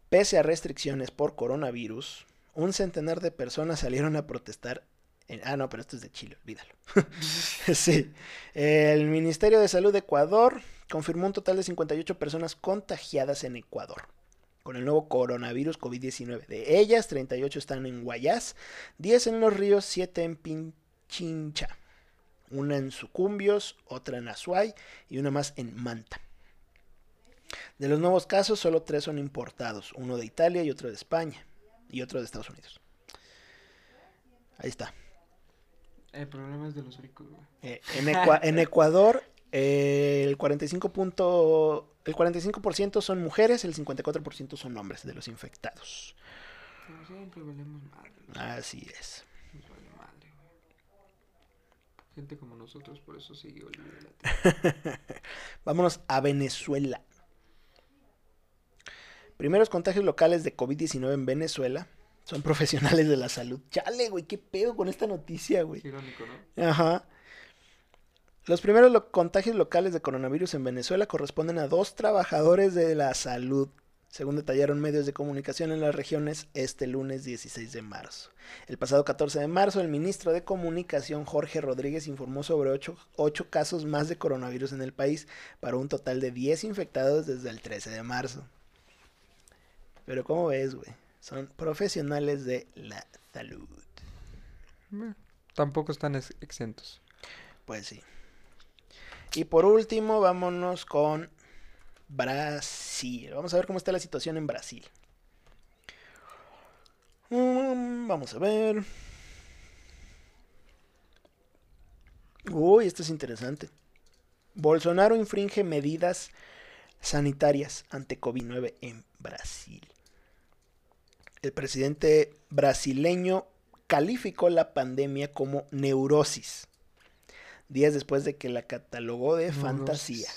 Pese a restricciones por coronavirus, un centenar de personas salieron a protestar. En... Ah, no, pero esto es de Chile, olvídalo. sí. El Ministerio de Salud de Ecuador confirmó un total de 58 personas contagiadas en Ecuador con el nuevo coronavirus COVID-19. De ellas, 38 están en Guayas, 10 en Los Ríos, 7 en Pinchincha, una en Sucumbios, otra en Azuay y una más en Manta. De los nuevos casos, solo tres son importados, uno de Italia y otro de España y otro de Estados Unidos. Ahí está. El problema es de los ricos. Eh, en, Ecua- en Ecuador, eh, el 45 punto- el 45% son mujeres, el 54% son hombres de los infectados. Pero siempre valemos madre. güey. Así es. Nos vale madre, güey. Gente como nosotros, por eso sigue olvídate. Vámonos a Venezuela. Primeros contagios locales de COVID-19 en Venezuela son profesionales de la salud. Chale, güey, qué pedo con esta noticia, güey. Qué irónico, ¿no? Ajá. Los primeros lo- contagios locales de coronavirus en Venezuela corresponden a dos trabajadores de la salud, según detallaron medios de comunicación en las regiones este lunes 16 de marzo. El pasado 14 de marzo, el ministro de Comunicación Jorge Rodríguez informó sobre ocho, ocho casos más de coronavirus en el país, para un total de 10 infectados desde el 13 de marzo. Pero ¿cómo ves, güey? Son profesionales de la salud. Tampoco están ex- exentos. Pues sí. Y por último, vámonos con Brasil. Vamos a ver cómo está la situación en Brasil. Mm, vamos a ver. Uy, esto es interesante. Bolsonaro infringe medidas sanitarias ante COVID-19 en Brasil. El presidente brasileño calificó la pandemia como neurosis, días después de que la catalogó de fantasía.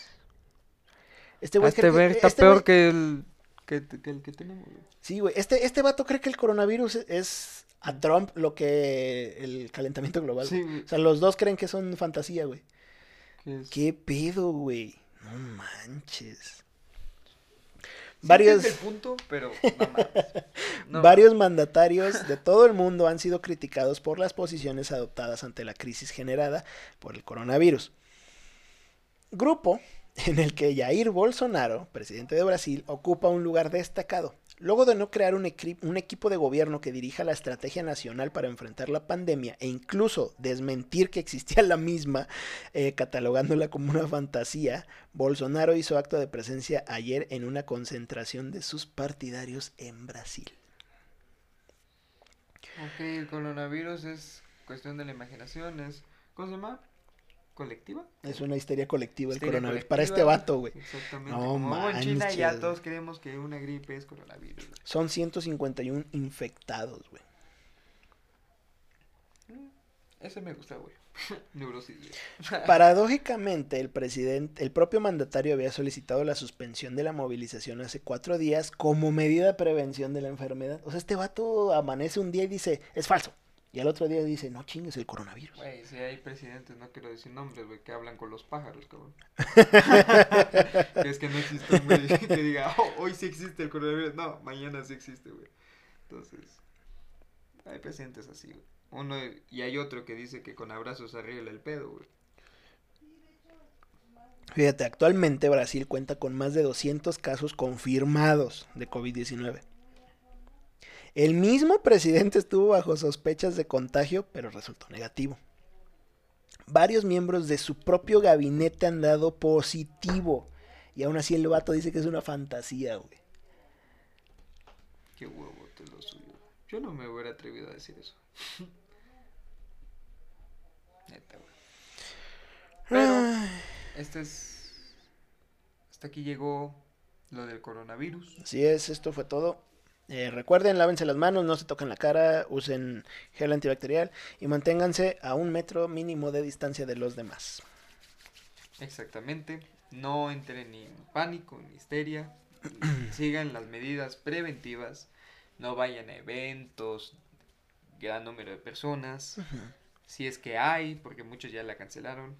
Este güey este ver, está este peor que, el, que, que, el que tenemos. Sí, güey. Este, este vato cree que el coronavirus es a Trump lo que el calentamiento global. o sea, los dos creen que son fantasía, güey. ¿Qué, pedo, güey? No manches. Varios... punto, pero Varios mandatarios de todo el mundo han sido criticados por las posiciones adoptadas ante la crisis generada por el coronavirus. Grupo en el que Jair Bolsonaro, presidente de Brasil, ocupa un lugar destacado. Luego de no crear un, equipo de gobierno que dirija la estrategia nacional para enfrentar la pandemia e incluso desmentir que existía la misma, eh, catalogándola como una fantasía, Bolsonaro hizo acto de presencia ayer en una concentración de sus partidarios en Brasil. Ok, el coronavirus es cuestión de la imaginación, es... ¿Cómo se llama? Colectiva. Es una histeria colectiva el coronavirus. Para este vato, güey. Exactamente. No, Como en China ya todos creemos que una gripe es coronavirus. Son 151 infectados, güey. Mm, ese me gusta, güey. Neurosis. Paradójicamente, el presidente, el propio mandatario había solicitado la suspensión de la movilización hace cuatro días como medida de prevención de la enfermedad. O sea, este vato amanece un día y dice, es falso. Y al otro día dice, no chingues el coronavirus. Güey, si hay presidentes, no quiero decir nombres, güey, que hablan con los pájaros, cabrón. es que no existe un güey que diga, oh, hoy sí existe el coronavirus. No, mañana sí existe, güey. Entonces, hay presidentes así, güey. Uno, y hay otro que dice que con abrazos arregla el pedo, güey. Fíjate, actualmente Brasil cuenta con más de 200 casos confirmados de COVID-19. El mismo presidente estuvo bajo sospechas de contagio, pero resultó negativo. Varios miembros de su propio gabinete han dado positivo. Y aún así el vato dice que es una fantasía, güey. Qué huevo te lo suyo. Yo no me hubiera atrevido a decir eso. Neta, güey. Pero, este es. Hasta aquí llegó lo del coronavirus. Así es, esto fue todo. Eh, recuerden, lávense las manos, no se toquen la cara, usen gel antibacterial y manténganse a un metro mínimo de distancia de los demás. Exactamente, no entren ni en pánico, ni histeria, sigan las medidas preventivas, no vayan a eventos, gran número de personas, si es que hay, porque muchos ya la cancelaron.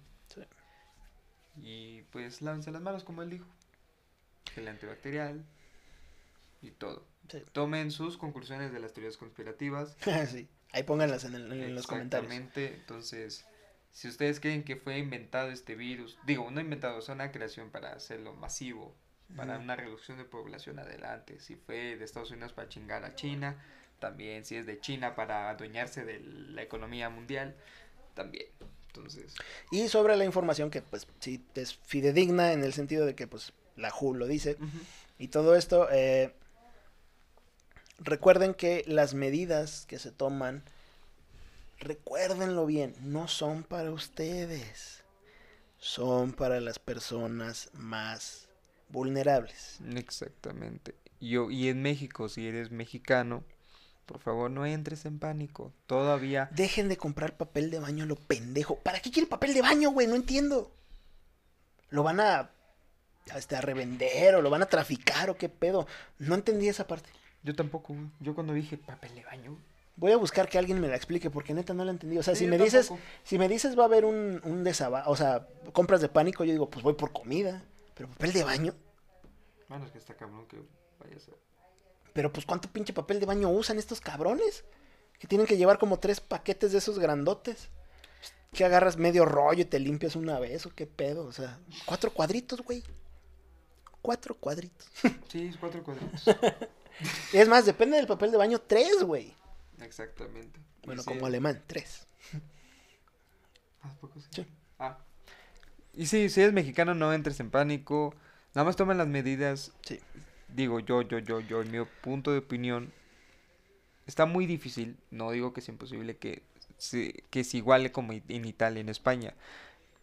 Y pues lávense las manos como él dijo, gel antibacterial y todo. Tomen sus conclusiones de las teorías conspirativas. sí, ahí pónganlas en, los comentarios. Exactamente, entonces, si ustedes creen que fue inventado este virus, digo, no inventado, es una creación para hacerlo masivo, para una reducción de población adelante. Si fue de Estados Unidos para chingar a China, también. Si es de China para adueñarse de la economía mundial, también. Entonces. Y sobre la información que, pues, sí es fidedigna en el sentido de que, pues, la WHO lo dice. Y todo esto, eh, recuerden que las medidas que se toman, recuérdenlo bien, no son para ustedes, son para las personas más vulnerables. Exactamente. Yo, y en México, si eres mexicano, por favor, no entres en pánico. Todavía. Dejen de comprar papel de baño, lo pendejo. ¿Para qué quieren papel de baño, güey? No entiendo. Lo van a, este, a revender o lo van a traficar o qué pedo. No entendí esa parte. Yo tampoco, Yo cuando dije papel de baño. Voy a buscar que alguien me la explique porque neta no la entendí. O sea, si me dices, si me dices va a haber un, un o sea, compras de pánico, yo digo, pues voy por comida. Pero papel de baño. Bueno, es que está cabrón que vaya a ser. Pero pues cuánto pinche papel de baño usan estos cabrones. Que tienen que llevar como tres paquetes de esos grandotes. Que agarras medio rollo y te limpias una vez o qué pedo. O sea, cuatro cuadritos, güey. Cuatro cuadritos. Sí, cuatro cuadritos. es más, depende del papel de baño, tres, güey. Exactamente. Bueno, como alemán, tres. ¿Ah, poco sí? Ah. Y sí, si eres mexicano, no entres en pánico. Nada más tomen las medidas. Sí. Digo, yo, yo, yo, yo, en mi punto de opinión, está muy difícil, no digo que es imposible, que, se, que se iguale como en Italia, en España.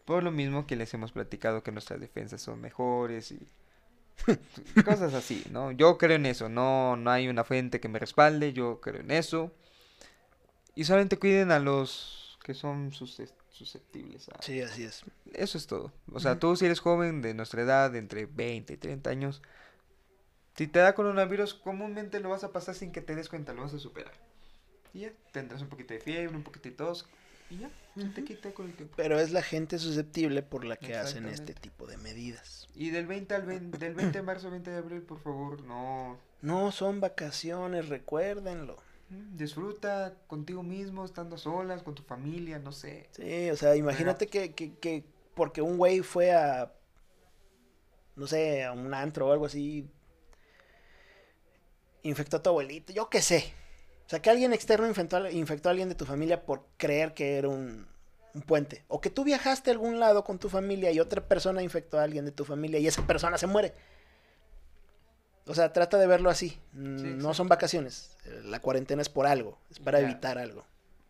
Por lo mismo que les hemos platicado que nuestras defensas son mejores y cosas así, ¿no? Yo creo en eso, no, no hay una fuente que me respalde, yo creo en eso. Y solamente cuiden a los que son susceptibles a... Sí, así es. Eso es todo. O sea, tú si eres joven de nuestra edad, de entre 20 y 30 años, si te da coronavirus, comúnmente lo vas a pasar sin que te des cuenta, lo vas a superar. Y ya, tendrás un poquito de fiebre, un poquito de tos, y ya, se te quita con el tiempo. Pero es la gente susceptible por la que hacen este tipo de medidas. Y del 20 al 20, del 20 de marzo al 20 de abril, por favor, no. No son vacaciones, recuérdenlo. Disfruta contigo mismo, estando solas, con tu familia, no sé. Sí, o sea, imagínate que, que, que porque un güey fue a, no sé, a un antro o algo así, infectó a tu abuelito, yo qué sé. O sea, que alguien externo infectó, a alguien de tu familia por creer que era un, puente. O que tú viajaste a algún lado con tu familia y otra persona infectó a alguien de tu familia y esa persona se muere. O sea, trata de verlo así. no son vacaciones. La cuarentena es por algo. Es para evitar algo.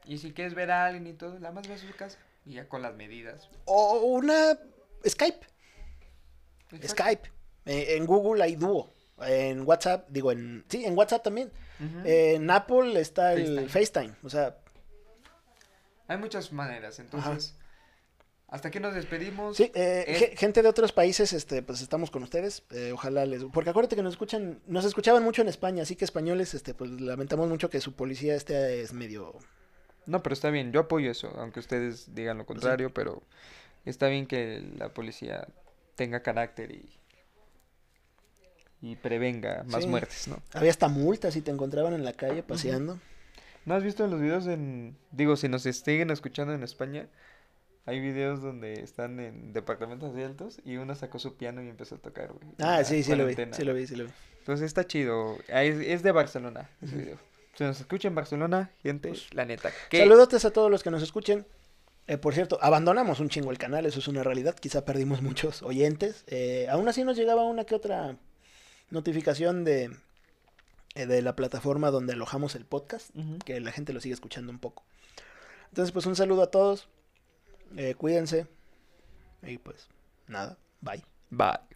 Y si quieres ver a alguien y todo, nada más vas a su casa. Y ya con las medidas. O una Skype. Skype. Eh, en Google hay dúo. En WhatsApp, digo, en sí, en WhatsApp también. en Apple está el FaceTime. O sea. Hay muchas maneras. Entonces. Hasta que nos despedimos. Sí, eh, gente de otros países, este, pues estamos con ustedes. Eh, ojalá les. Porque acuérdate que nos escuchan, nos escuchaban mucho en España, así que españoles, este, pues lamentamos mucho que su policía esté es medio. No, pero está bien, yo apoyo eso, aunque ustedes digan lo contrario, pero está bien que la policía tenga carácter y y prevenga más muertes, ¿no? Había hasta multas si te encontraban en la calle paseando. ¿No has visto los videos en... Digo, si nos siguen escuchando en España, hay videos donde están en departamentos de altos y uno sacó su piano y empezó a tocar, güey. Ah, sí, sí lo vi, sí lo vi, sí lo vi. Entonces está chido. Es, de Barcelona ese video. Si nos escuchan en Barcelona, gente, pues, la neta. Saludos a todos los que nos escuchen. Eh, por cierto, abandonamos un chingo el canal, eso es una realidad. Quizá perdimos muchos oyentes. Eh, aún así nos llegaba una que otra notificación de, eh, de la plataforma donde alojamos el podcast, que la gente lo sigue escuchando un poco. Entonces, pues un saludo a todos, eh, cuídense y pues nada, bye. Bye.